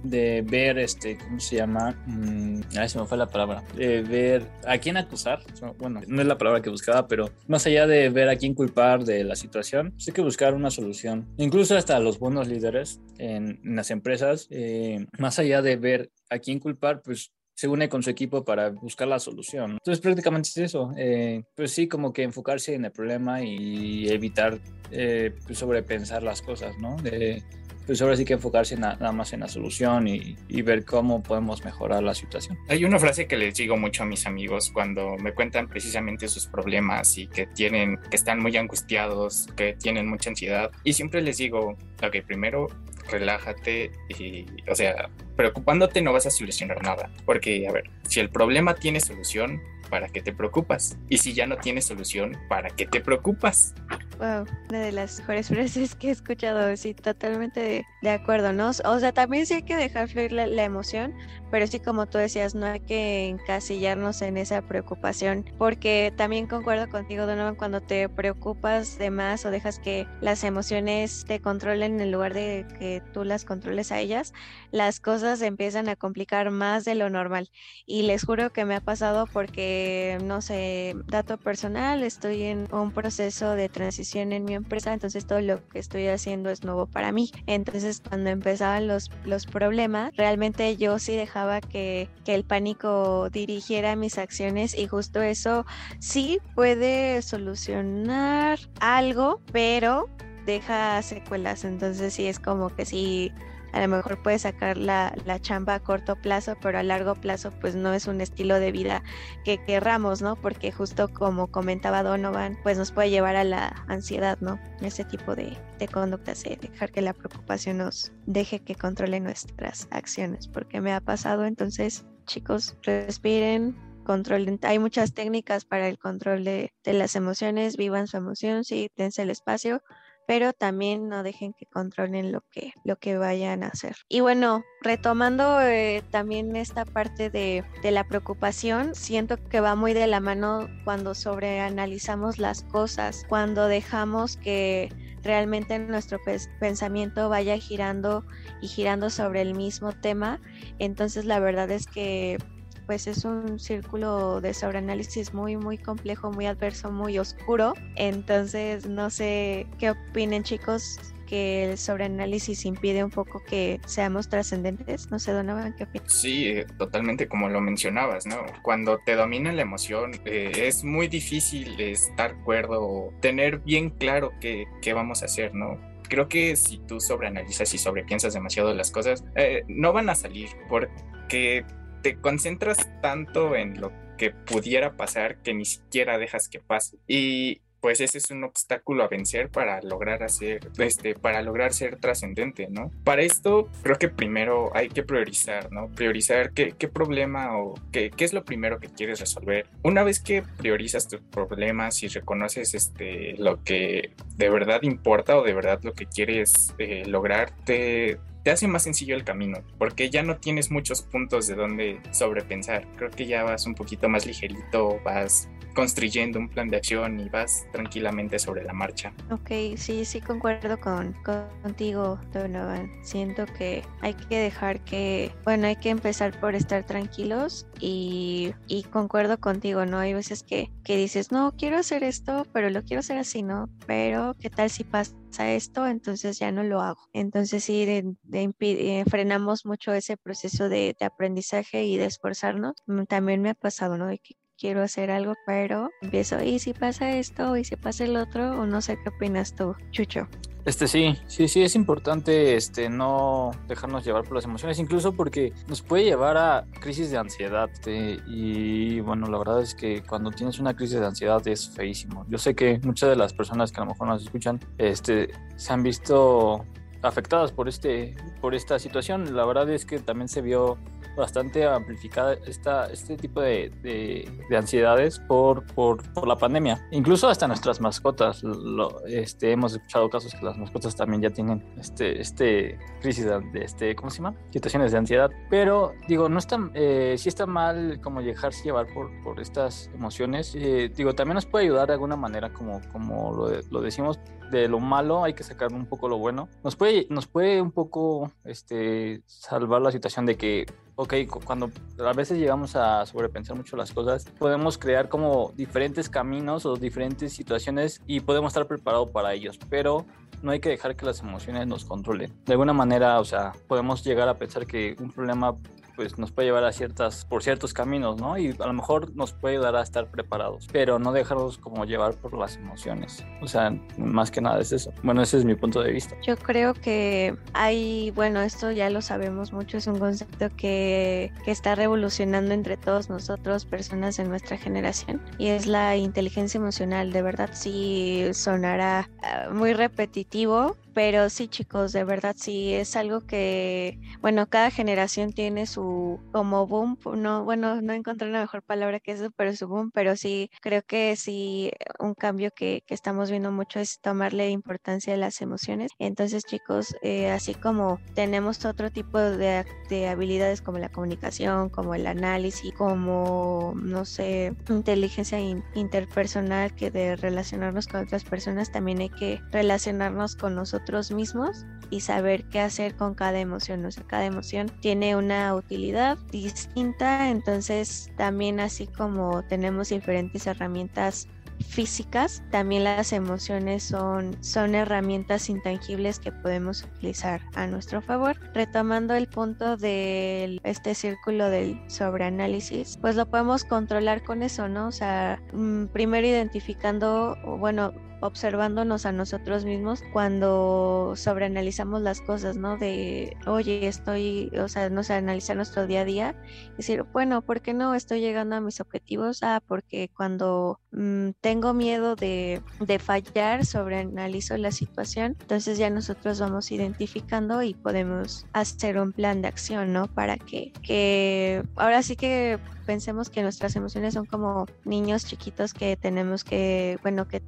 de, ver, este, ¿cómo se llama? Mm, se me fue la palabra. De ver a quién acusar. Bueno, no es la palabra que buscaba, pero más allá de ver a quién culpar de la situación, hay que buscar una solución. Incluso hasta los buenos líderes en, las empresas, eh, más allá de ver a quién culpar, pues se une con su equipo para buscar la solución. Entonces prácticamente es eso, eh, pues sí, como que enfocarse en el problema y evitar eh, pues sobrepensar las cosas, ¿no? De, pues ahora sí que enfocarse nada más en la solución y, y, ver cómo podemos mejorar la situación. Hay una frase que les digo mucho a mis amigos cuando me cuentan precisamente sus problemas y que tienen, que están muy angustiados, que tienen mucha ansiedad y siempre les digo, ok, primero relájate y, o sea, preocupándote no vas a solucionar nada. Porque, a ver, si el problema tiene solución, ¿para qué te preocupas? Y si ya no tiene solución, ¿para qué te preocupas? Wow, una de las mejores frases que he escuchado, sí, totalmente de, acuerdo, ¿no? O sea, también sí hay que dejar fluir la, emoción, pero sí, como tú decías, no hay que encasillarnos en esa preocupación, porque también concuerdo contigo, Donovan, cuando te preocupas de más o dejas que las emociones te controlen en lugar de que tú las controles a ellas, las cosas empiezan a complicar más de lo normal. Y les juro que me ha pasado porque, no sé, dato personal, estoy en un proceso de transición en mi empresa, entonces todo lo que estoy haciendo es nuevo para mí. Entonces cuando empezaban los, los problemas, realmente yo sí dejaba que, que el pánico dirigiera mis acciones y justo eso sí puede solucionar algo, pero deja secuelas. Entonces sí es como que sí a lo mejor puede sacar la, la, chamba a corto plazo, pero a largo plazo pues no es un estilo de vida que querramos, ¿no? Porque justo como comentaba Donovan, pues nos puede llevar a la ansiedad, ¿no? Ese tipo de, de conductas, de dejar que la preocupación nos deje que controle nuestras acciones, porque me ha pasado, entonces chicos, respiren, controlen. Hay muchas técnicas para el control de, de, las emociones, vivan su emoción, sí, dense el espacio, pero también no dejen que controlen lo que, lo que vayan a hacer. Y bueno, retomando eh, también esta parte de, de, la preocupación, siento que va muy de la mano cuando sobreanalizamos las cosas, cuando dejamos que realmente nuestro pensamiento vaya girando y girando sobre el mismo tema. Entonces la verdad es que pues es un círculo de sobreanálisis muy, muy complejo, muy adverso, muy oscuro. Entonces, no sé qué opinen chicos que el sobreanálisis impide un poco que seamos trascendentes. No sé, Donovan, ¿qué opinas? Sí, eh, totalmente como lo mencionabas, ¿no? Cuando te domina la emoción, eh, es muy difícil estar cuerdo o tener bien claro qué, vamos a hacer, ¿no? Creo que si tú sobreanalizas y sobrepiensas demasiado las cosas, eh, no van a salir porque te concentras tanto en lo que pudiera pasar que ni siquiera dejas que pase. Y pues ese es un obstáculo a vencer para lograr hacer, este, para lograr ser trascendente, ¿no? Para esto creo que primero hay que priorizar, ¿no? Priorizar qué, qué problema o qué, qué, es lo primero que quieres resolver. Una vez que priorizas tus problemas y reconoces este, lo que de verdad importa o de verdad lo que quieres eh, lograr, te, te hace más sencillo el camino, porque ya no tienes muchos puntos de donde sobrepensar. Creo que ya vas un poquito más ligerito, vas construyendo un plan de acción y vas tranquilamente sobre la marcha. Ok, sí, sí concuerdo con, contigo, Donovan. Siento que hay que dejar que, bueno, hay que empezar por estar tranquilos y, y concuerdo contigo, ¿no? Hay veces que, que dices, no, quiero hacer esto, pero lo quiero hacer así, ¿no? Pero, ¿qué tal si pasa? Esto, entonces ya no lo hago. Entonces sí, de, eh, frenamos mucho ese proceso de, de, aprendizaje y de esforzarnos. Mm, también me ha pasado, ¿no? De que quiero hacer algo, pero empiezo, ¿y si pasa esto? ¿Y si pasa el otro? O no sé qué opinas tú, Chucho. Este sí, sí, sí, es importante este, no dejarnos llevar por las emociones, incluso porque nos puede llevar a crisis de ansiedad. Este, y bueno, la verdad es que cuando tienes una crisis de ansiedad es feísimo. Yo sé que muchas de las personas que a lo mejor nos escuchan este, se han visto afectadas por, este, por esta situación. La verdad es que también se vio bastante amplificada esta, este tipo de, de, ansiedades por, por, por, la pandemia. Incluso hasta nuestras mascotas. Lo, este, hemos escuchado casos que las mascotas también ya tienen este, este crisis de, este, ¿cómo se llama? Situaciones de ansiedad. Pero digo, no está, eh, sí está mal como dejarse llevar por, por estas emociones. Eh, digo, también nos puede ayudar de alguna manera, como, como lo, lo decimos, de lo malo hay que sacar un poco lo bueno. Nos puede, nos puede un poco este, salvar la situación de que, ok, cuando a veces llegamos a sobrepensar mucho las cosas, podemos crear como diferentes caminos o diferentes situaciones y podemos estar preparados para ellos, pero no hay que dejar que las emociones nos controlen. De alguna manera, o sea, podemos llegar a pensar que un problema pues nos puede llevar a ciertas, por ciertos caminos, ¿no? Y a lo mejor nos puede ayudar a estar preparados, pero no dejarlos como llevar por las emociones. O sea, más que nada es eso. Bueno, ese es mi punto de vista. Yo creo que hay, bueno, esto ya lo sabemos mucho, es un concepto que, que está revolucionando entre todos nosotros, personas de nuestra generación, y es la inteligencia emocional. De verdad, sí sonará uh, muy repetitivo, pero sí, chicos, de verdad sí es algo que, bueno, cada generación tiene su como boom, no, bueno, no encontré una mejor palabra que eso, pero su boom, pero sí, creo que sí, un cambio que, que estamos viendo mucho es tomarle importancia a las emociones. Entonces, chicos, eh, así como tenemos otro tipo de, de habilidades como la comunicación, como el análisis, como, no sé, inteligencia interpersonal que de relacionarnos con otras personas, también hay que relacionarnos con nosotros mismos y saber qué hacer con cada emoción. O sea, cada emoción tiene una utilidad distinta, entonces también así como tenemos diferentes herramientas físicas, también las emociones son, son herramientas intangibles que podemos utilizar a nuestro favor. Retomando el punto de este círculo del sobreanálisis, pues lo podemos controlar con eso, ¿no? O sea, mm, primero identificando, bueno, observándonos a nosotros mismos cuando sobreanalizamos las cosas, ¿no? De, oye, estoy, o sea, no sé, analizar nuestro día a día, decir, bueno, ¿por qué no estoy llegando a mis objetivos? Ah, porque cuando mmm, tengo miedo de, de fallar, sobreanalizo la situación, entonces ya nosotros vamos identificando y podemos hacer un plan de acción, ¿no? Para que, que ahora sí que pensemos que nuestras emociones son como niños chiquitos que tenemos que, bueno, que,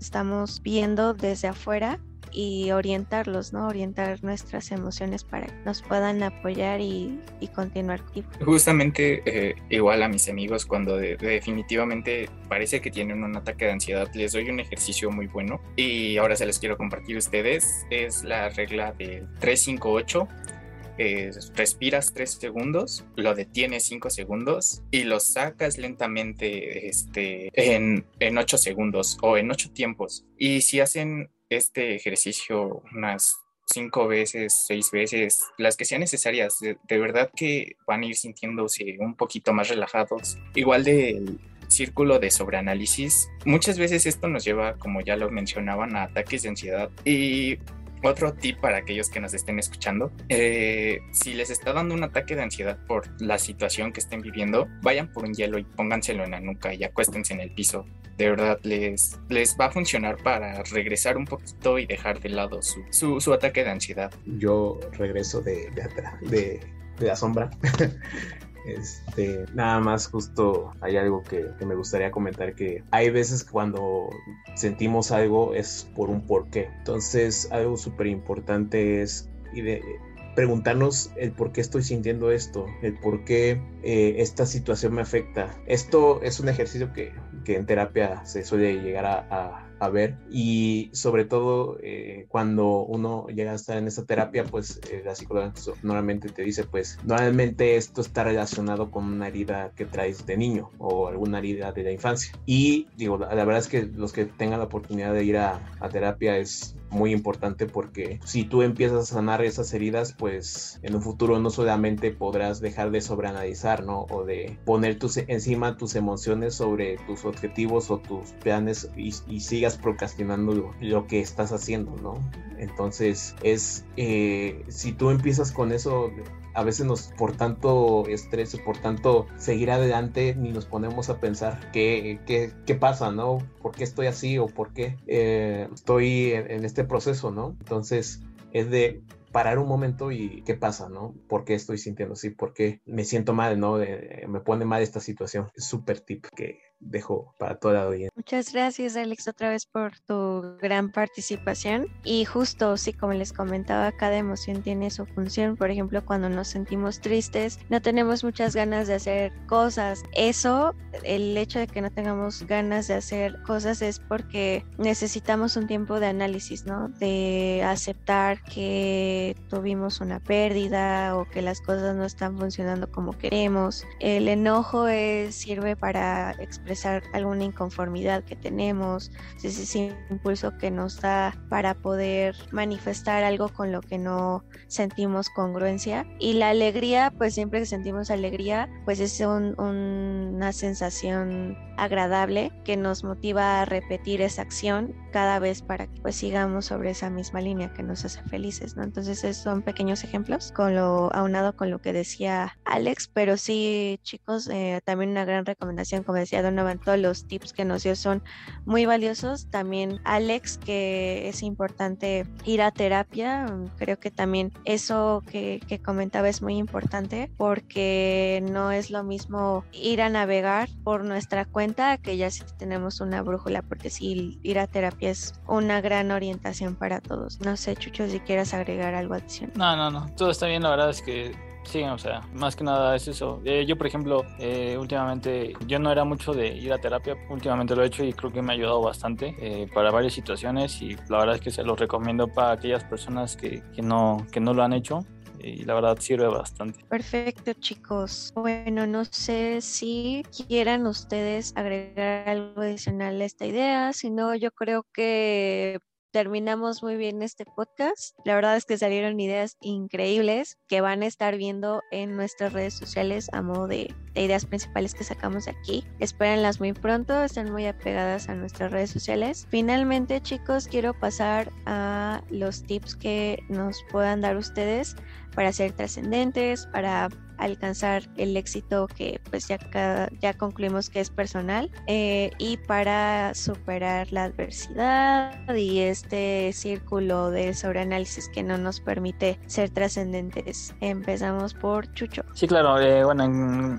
estamos viendo desde afuera y orientarlos, ¿no? Orientar nuestras emociones para que nos puedan apoyar y, y continuar. Justamente eh, igual a mis amigos cuando de, definitivamente parece que tienen un ataque de ansiedad, les doy un ejercicio muy bueno y ahora se les quiero compartir a ustedes. Es la regla del 358 eh, respiras 3 segundos, lo detienes 5 segundos y lo sacas lentamente este, en, en 8 segundos o en 8 tiempos. Y si hacen este ejercicio unas cinco veces, seis veces, las que sean necesarias. De, de, verdad que van a ir sintiéndose un poquito más relajados. Igual del círculo de sobreanálisis, muchas veces esto nos lleva, como ya lo mencionaban, a ataques de ansiedad. Y otro tip para aquellos que nos estén escuchando, eh, si les está dando un ataque de ansiedad por la situación que estén viviendo, vayan por un hielo y pónganselo en la nuca y acuéstense en el piso. de verdad les, les va a funcionar para regresar un poquito y dejar de lado su, su, ataque de ansiedad. Yo regreso de, de atrás, de, de la sombra. Este, nada más justo hay algo que, me gustaría comentar que hay veces cuando sentimos algo es por un porqué. Entonces algo súper importante es de, preguntarnos el por qué estoy sintiendo esto, el por qué eh, esta situación me afecta. Esto es un ejercicio que, que en terapia se suele llegar a, ver y sobre todo eh, cuando uno llega a estar en esta terapia, pues eh, la psicóloga normalmente te dice, pues normalmente esto está relacionado con una herida que traes de niño o alguna herida de la infancia. Y digo, la, la verdad es que los que tengan la oportunidad de ir a, a terapia es muy importante porque si tú empiezas a sanar esas heridas, pues en un futuro no solamente podrás dejar de sobreanalizar, ¿no? O de poner tus, encima tus emociones sobre tus objetivos o tus planes y, sigas procrastinando lo, lo, que estás haciendo, ¿no? Entonces es, eh, si tú empiezas con eso, a veces nos, por tanto estrés, por tanto seguir adelante, ni nos ponemos a pensar qué, qué, qué pasa, ¿no? ¿Por qué estoy así o por qué eh, estoy en, este proceso, ¿no? Entonces es de parar un momento y qué pasa, ¿no? ¿Por qué estoy sintiendo así? ¿Por qué me siento mal, ¿no? Me pone mal esta situación. Es súper tip que dejo para toda la audiencia. Muchas gracias, Alex, otra vez por tu gran participación. Y justo, sí, como les comentaba, cada emoción tiene su función. Por ejemplo, cuando nos sentimos tristes, no tenemos muchas ganas de hacer cosas. Eso, el hecho de que no tengamos ganas de hacer cosas es porque necesitamos un tiempo de análisis, ¿no? De aceptar que tuvimos una pérdida o que las cosas no están funcionando como queremos. El enojo es, sirve para expresar expresar alguna inconformidad que tenemos, ese, ese impulso que nos da para poder manifestar algo con lo que no sentimos congruencia. Y la alegría, pues siempre que sentimos alegría, pues es un, una sensación agradable que nos motiva a repetir esa acción cada vez para que pues sigamos sobre esa misma línea que nos hace felices, ¿no? Entonces esos son pequeños ejemplos con lo aunado con lo que decía Alex, pero sí chicos, eh, también una gran recomendación, como decía Donovan, todos los tips que nos dio son muy valiosos. También Alex, que es importante ir a terapia, creo que también eso que, que comentaba es muy importante porque no es lo mismo ir a navegar por nuestra cuenta que ya sí tenemos una brújula, porque sí, ir a terapia es una gran orientación para todos. No sé, Chucho, si quieras agregar algo adicional. No, no, no, todo está bien, la verdad es que Sí, o sea, más que nada es eso. Eh, yo, por ejemplo, eh, últimamente, yo no era mucho de ir a terapia, últimamente lo he hecho y creo que me ha ayudado bastante eh, para varias situaciones y la verdad es que se lo recomiendo para aquellas personas que, que, no, que no lo han hecho y la verdad sirve bastante. Perfecto, chicos. Bueno, no sé si quieran ustedes agregar algo adicional a esta idea, si no, yo creo que terminamos muy bien este podcast. La verdad es que salieron ideas increíbles que van a estar viendo en nuestras redes sociales a modo de, de ideas principales que sacamos aquí. Espérenlas muy pronto, están muy apegadas a nuestras redes sociales. Finalmente, chicos, quiero pasar a los tips que nos puedan dar ustedes para ser trascendentes, para alcanzar el éxito que pues ya, ya concluimos que es personal eh, y para superar la adversidad y este círculo de sobreanálisis que no nos permite ser trascendentes. Empezamos por Chucho. Sí, claro, eh, bueno,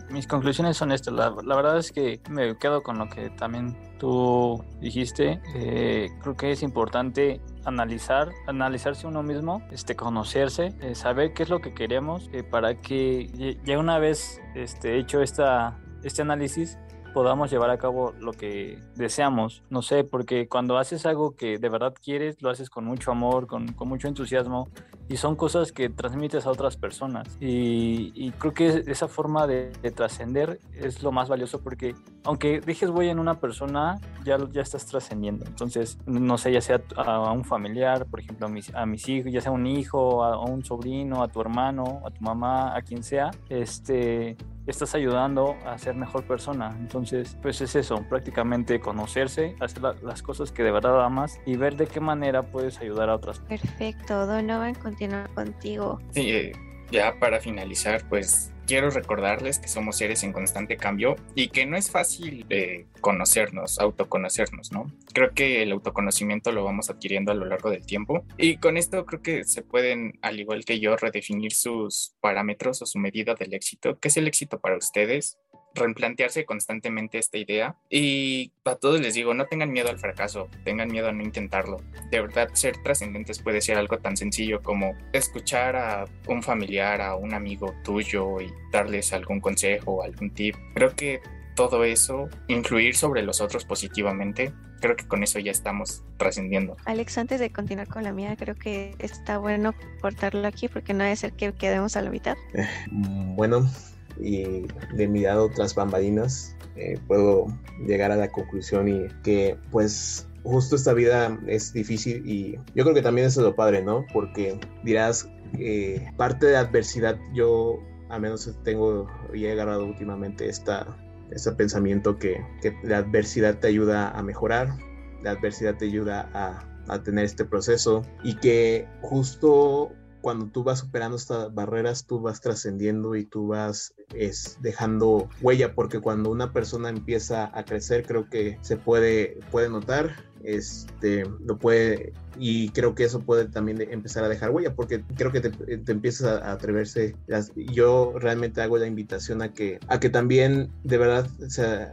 mis conclusiones son estas. La, verdad es que me quedo con lo que también tú dijiste. Eh, creo que es importante analizar, analizarse uno mismo, este, conocerse, eh, saber qué es lo que queremos para que ya una vez este, hecho esta, este análisis podamos llevar a cabo lo que deseamos. No sé, porque cuando haces algo que de verdad quieres, lo haces con mucho amor, con, con mucho entusiasmo y son cosas que transmites a otras personas. Y, y creo que esa forma de, de trascender es lo más valioso porque aunque dejes huella en una persona, ya, ya estás trascendiendo. Entonces, no sé, ya sea a, a, un familiar, por ejemplo, a mis, a mis hijos, ya sea un hijo, a, a un sobrino, a tu hermano, a tu mamá, a quien sea, este, estás ayudando a ser mejor persona. Entonces, pues es eso, prácticamente conocerse, hacer la, las cosas que de verdad amas y ver de qué manera puedes ayudar a otras. Perfecto, Donovan, continuar contigo. Sí, eh, ya para finalizar, pues quiero recordarles que somos seres en constante cambio y que no es fácil de conocernos, autoconocernos, ¿no? Creo que el autoconocimiento lo vamos adquiriendo a lo largo del tiempo y con esto creo que se pueden, al igual que yo, redefinir sus parámetros o su medida del éxito. ¿Qué es el éxito para ustedes? Replantearse constantemente esta idea y a todos les digo, no tengan miedo al fracaso, tengan miedo a no intentarlo. De verdad, ser trascendentes puede ser algo tan sencillo como escuchar a un familiar, a un amigo tuyo y darles algún consejo o algún tip. Creo que todo eso, influir sobre los otros positivamente, creo que con eso ya estamos trascendiendo. Alex, antes de continuar con la mía, creo que está bueno cortarlo aquí porque no debe ser que quedemos a la mitad. Eh, bueno, y de mirado tras bambalinas, eh, puedo llegar a la conclusión y que pues justo esta vida es difícil y yo creo que también eso es lo padre, ¿no? Porque dirás, que parte de adversidad yo al menos tengo y he agarrado últimamente esta, este pensamiento que, que, la adversidad te ayuda a mejorar, la adversidad te ayuda a, a tener este proceso y que justo cuando tú vas superando estas barreras, tú vas trascendiendo y tú vas es, dejando huella, porque cuando una persona empieza a crecer, creo que se puede, puede notar este, lo puede, y creo que eso puede también empezar a dejar huella, porque creo que te, te empiezas a, atreverse. yo realmente hago la invitación a que, a que también, de verdad,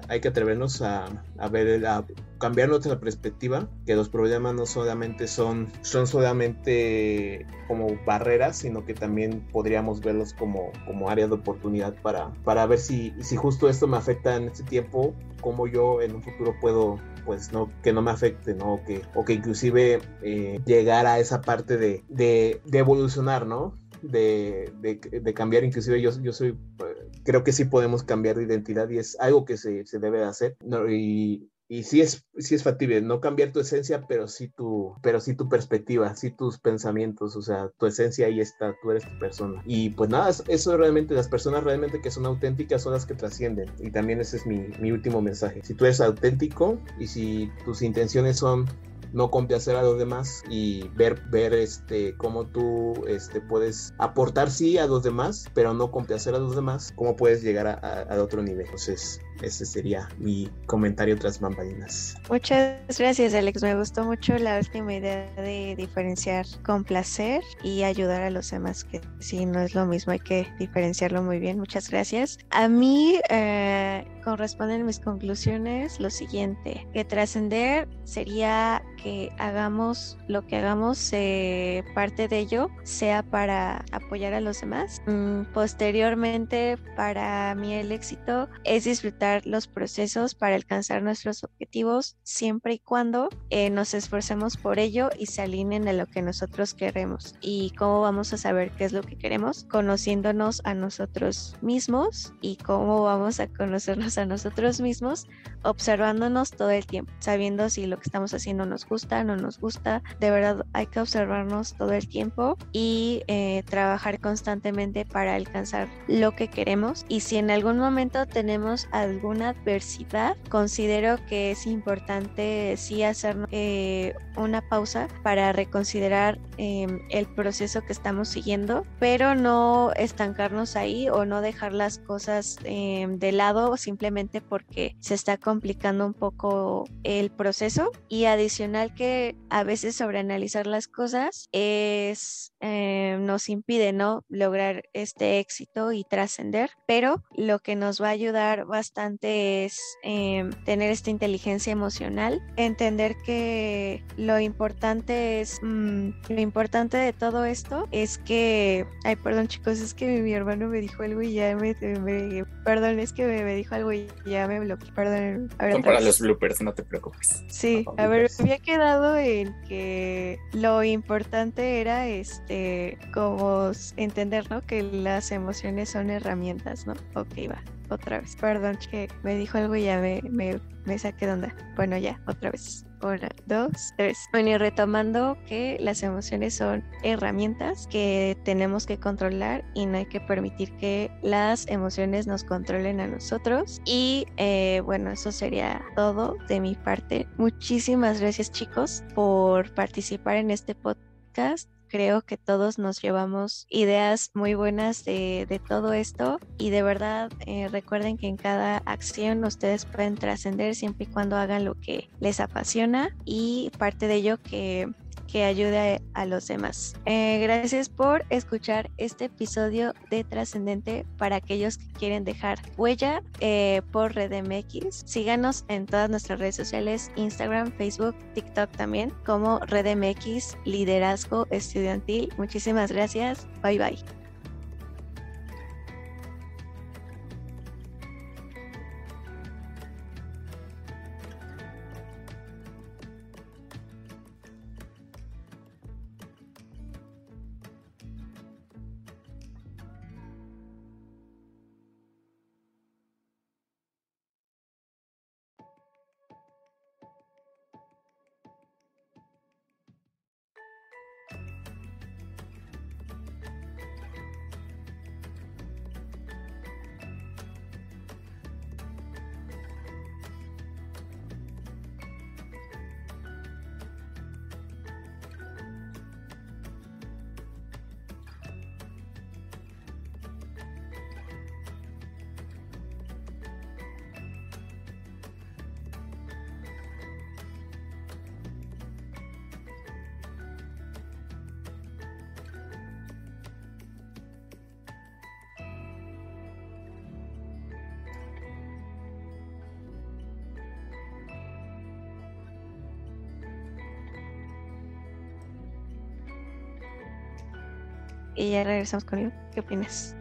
hay que atrevernos a, a ver, a cambiar nuestra perspectiva, que los problemas no solamente son, son solamente como barreras, sino que también podríamos verlos como, como áreas de oportunidad para ver si, si justo esto me afecta en este tiempo, cómo yo en un futuro puedo pues no, que no me afecte, ¿no? Que, o que inclusive eh, llegar a esa parte de, de, evolucionar, ¿no? De, de, cambiar, inclusive yo, yo soy, creo que sí podemos cambiar de identidad y es algo que se, se debe de hacer, ¿no? Y sí es, sí es factible, no cambiar tu esencia, pero sí tu, pero sí tu perspectiva, sí tus pensamientos, o sea, tu esencia ahí está, tú eres tu persona. Y pues nada, eso realmente, las personas realmente que son auténticas son las que trascienden. Y también ese es mi, mi último mensaje. Si tú eres auténtico y si tus intenciones son no complacer a los demás y ver, ver este, cómo tú este, puedes aportar sí a los demás, pero no complacer a los demás, cómo puedes llegar a, a, otro nivel. Entonces, ese sería mi comentario tras bambalinas. Muchas gracias, Alex. Me gustó mucho la última idea de diferenciar complacer y ayudar a los demás, que sí, no es lo mismo, hay que diferenciarlo muy bien. Muchas gracias. A mí eh, corresponden mis conclusiones lo siguiente, que trascender sería que hagamos lo que hagamos, eh, parte de ello sea para apoyar a los demás. Mm, posteriormente, para mí el éxito es disfrutar los procesos para alcanzar nuestros objetivos siempre y cuando eh, nos esforcemos por ello y se alineen a lo que nosotros queremos. ¿Y cómo vamos a saber qué es lo que queremos? Conociéndonos a nosotros mismos y cómo vamos a conocernos a nosotros mismos, observándonos todo el tiempo, sabiendo si lo que estamos haciendo nos gusta, no nos gusta. De verdad hay que observarnos todo el tiempo y eh, trabajar constantemente para alcanzar lo que queremos. Y si en algún momento tenemos alguna adversidad, considero que es importante sí hacer eh, una pausa para reconsiderar em, el proceso que estamos siguiendo, pero no estancarnos ahí o no dejar las cosas em, de lado simplemente porque se está complicando un poco el proceso. Y adicional que a veces sobreanalizar las cosas es eh, nos impide no lograr este éxito y trascender pero lo que nos va a ayudar bastante es eh, tener esta inteligencia emocional entender que lo importante es mm, lo importante de todo esto es que ay perdón chicos es que mi, hermano me dijo algo y ya me, perdón es que me, dijo algo y ya me bloqueó perdón Son para los bloopers no te preocupes sí a ver había quedado en que lo importante era este como entender, ¿no? Que las emociones son herramientas, ¿no? Ok, va, otra vez. Perdón, que me dijo algo y ya me, me, me saqué de onda. Bueno, ya, otra vez. Una, dos, tres. Bueno, y retomando que las emociones son herramientas que tenemos que controlar y no hay que permitir que las emociones nos controlen a nosotros. Y eh, bueno, eso sería todo de mi parte. Muchísimas gracias chicos por participar en este podcast creo que todos nos llevamos ideas muy buenas de, de todo esto y de verdad eh, recuerden que en cada acción ustedes pueden trascender siempre y cuando hagan lo que les apasiona y parte de ello que que ayude a, los demás. Eh, gracias por escuchar este episodio de Trascendente para aquellos que quieren dejar huella eh, por RedMX. Síganos en todas nuestras redes sociales, Instagram, Facebook, TikTok también, como RedMX Liderazgo Estudiantil. Muchísimas gracias. Bye bye. Y ya regresamos conmigo. ¿Qué opinas?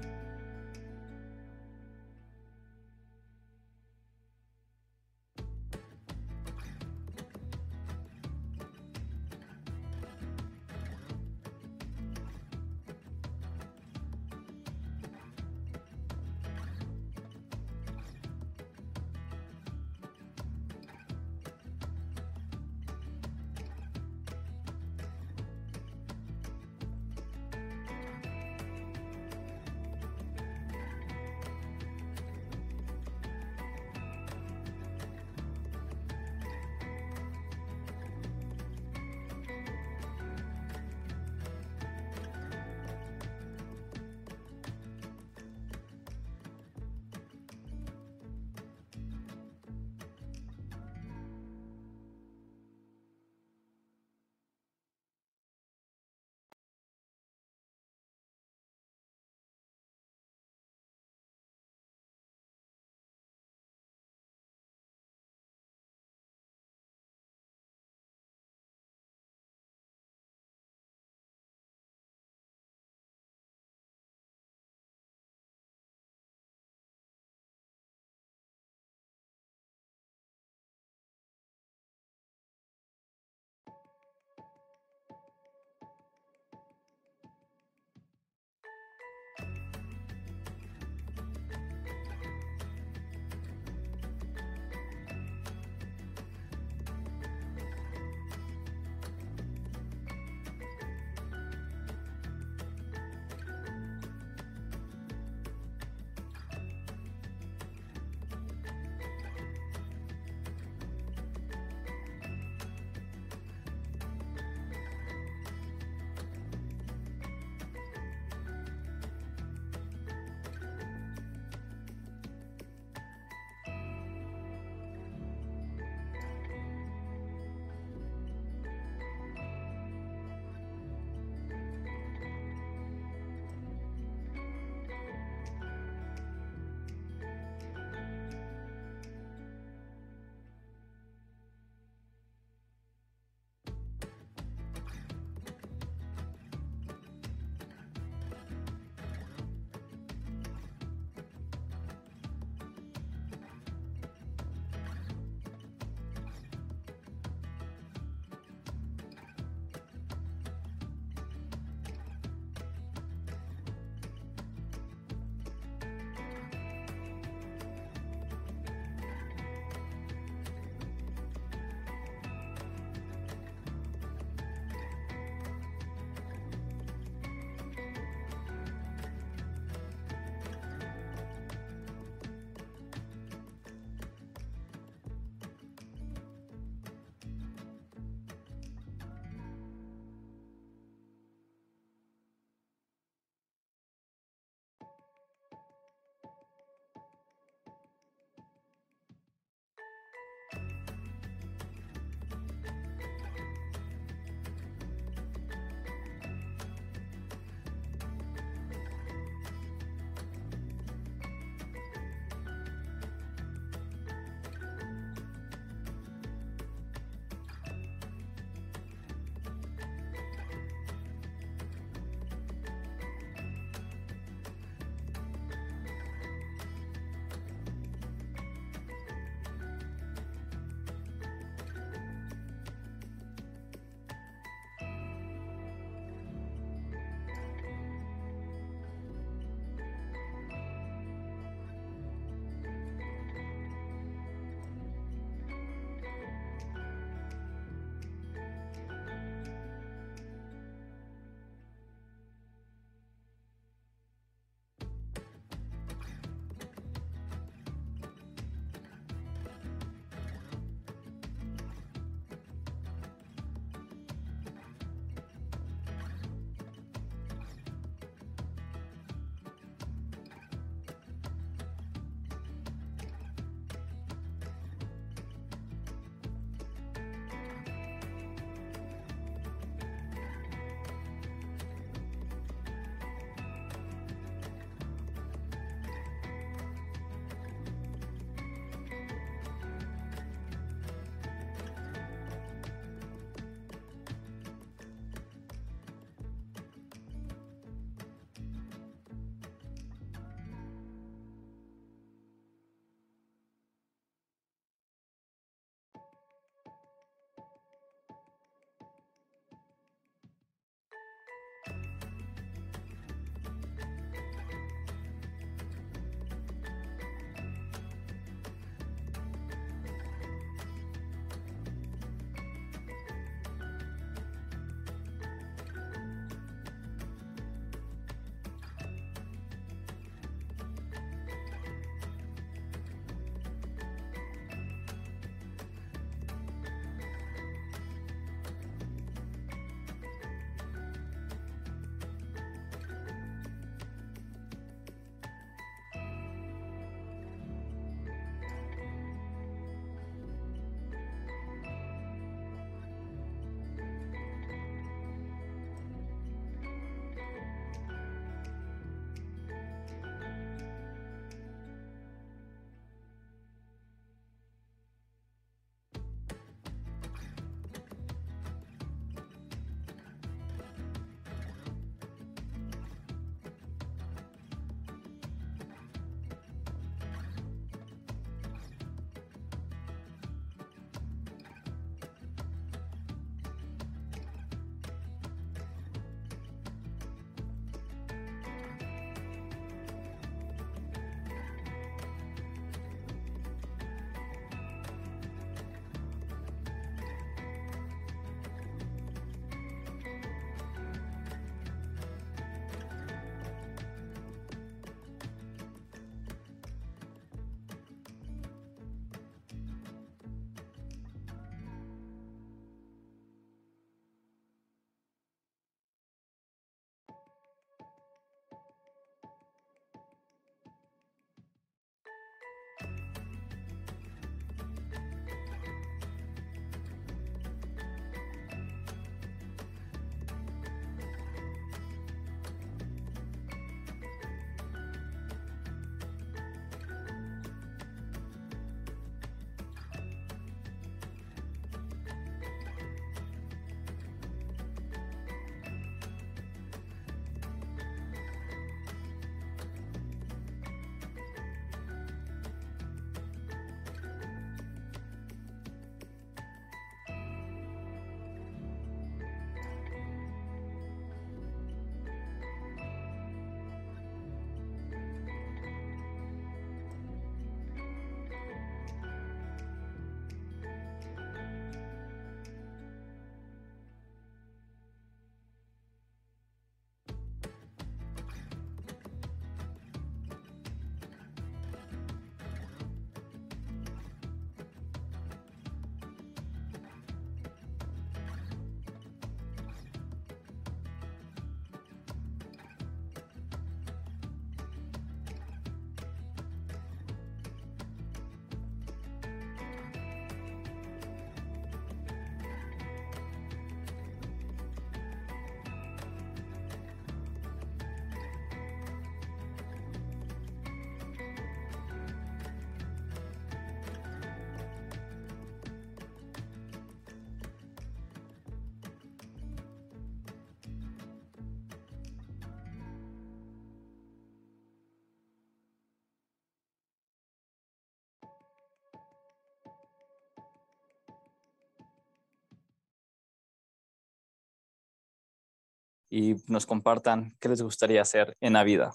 Y nos compartan qué les gustaría hacer en la vida.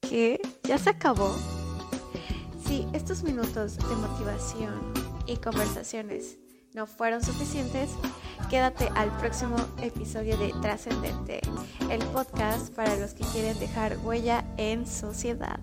¿Qué? ¿Ya se acabó? Si estos minutos de motivación y conversaciones no fueron suficientes, quédate al próximo episodio de Trascendente, el podcast para los que quieren dejar huella en sociedad.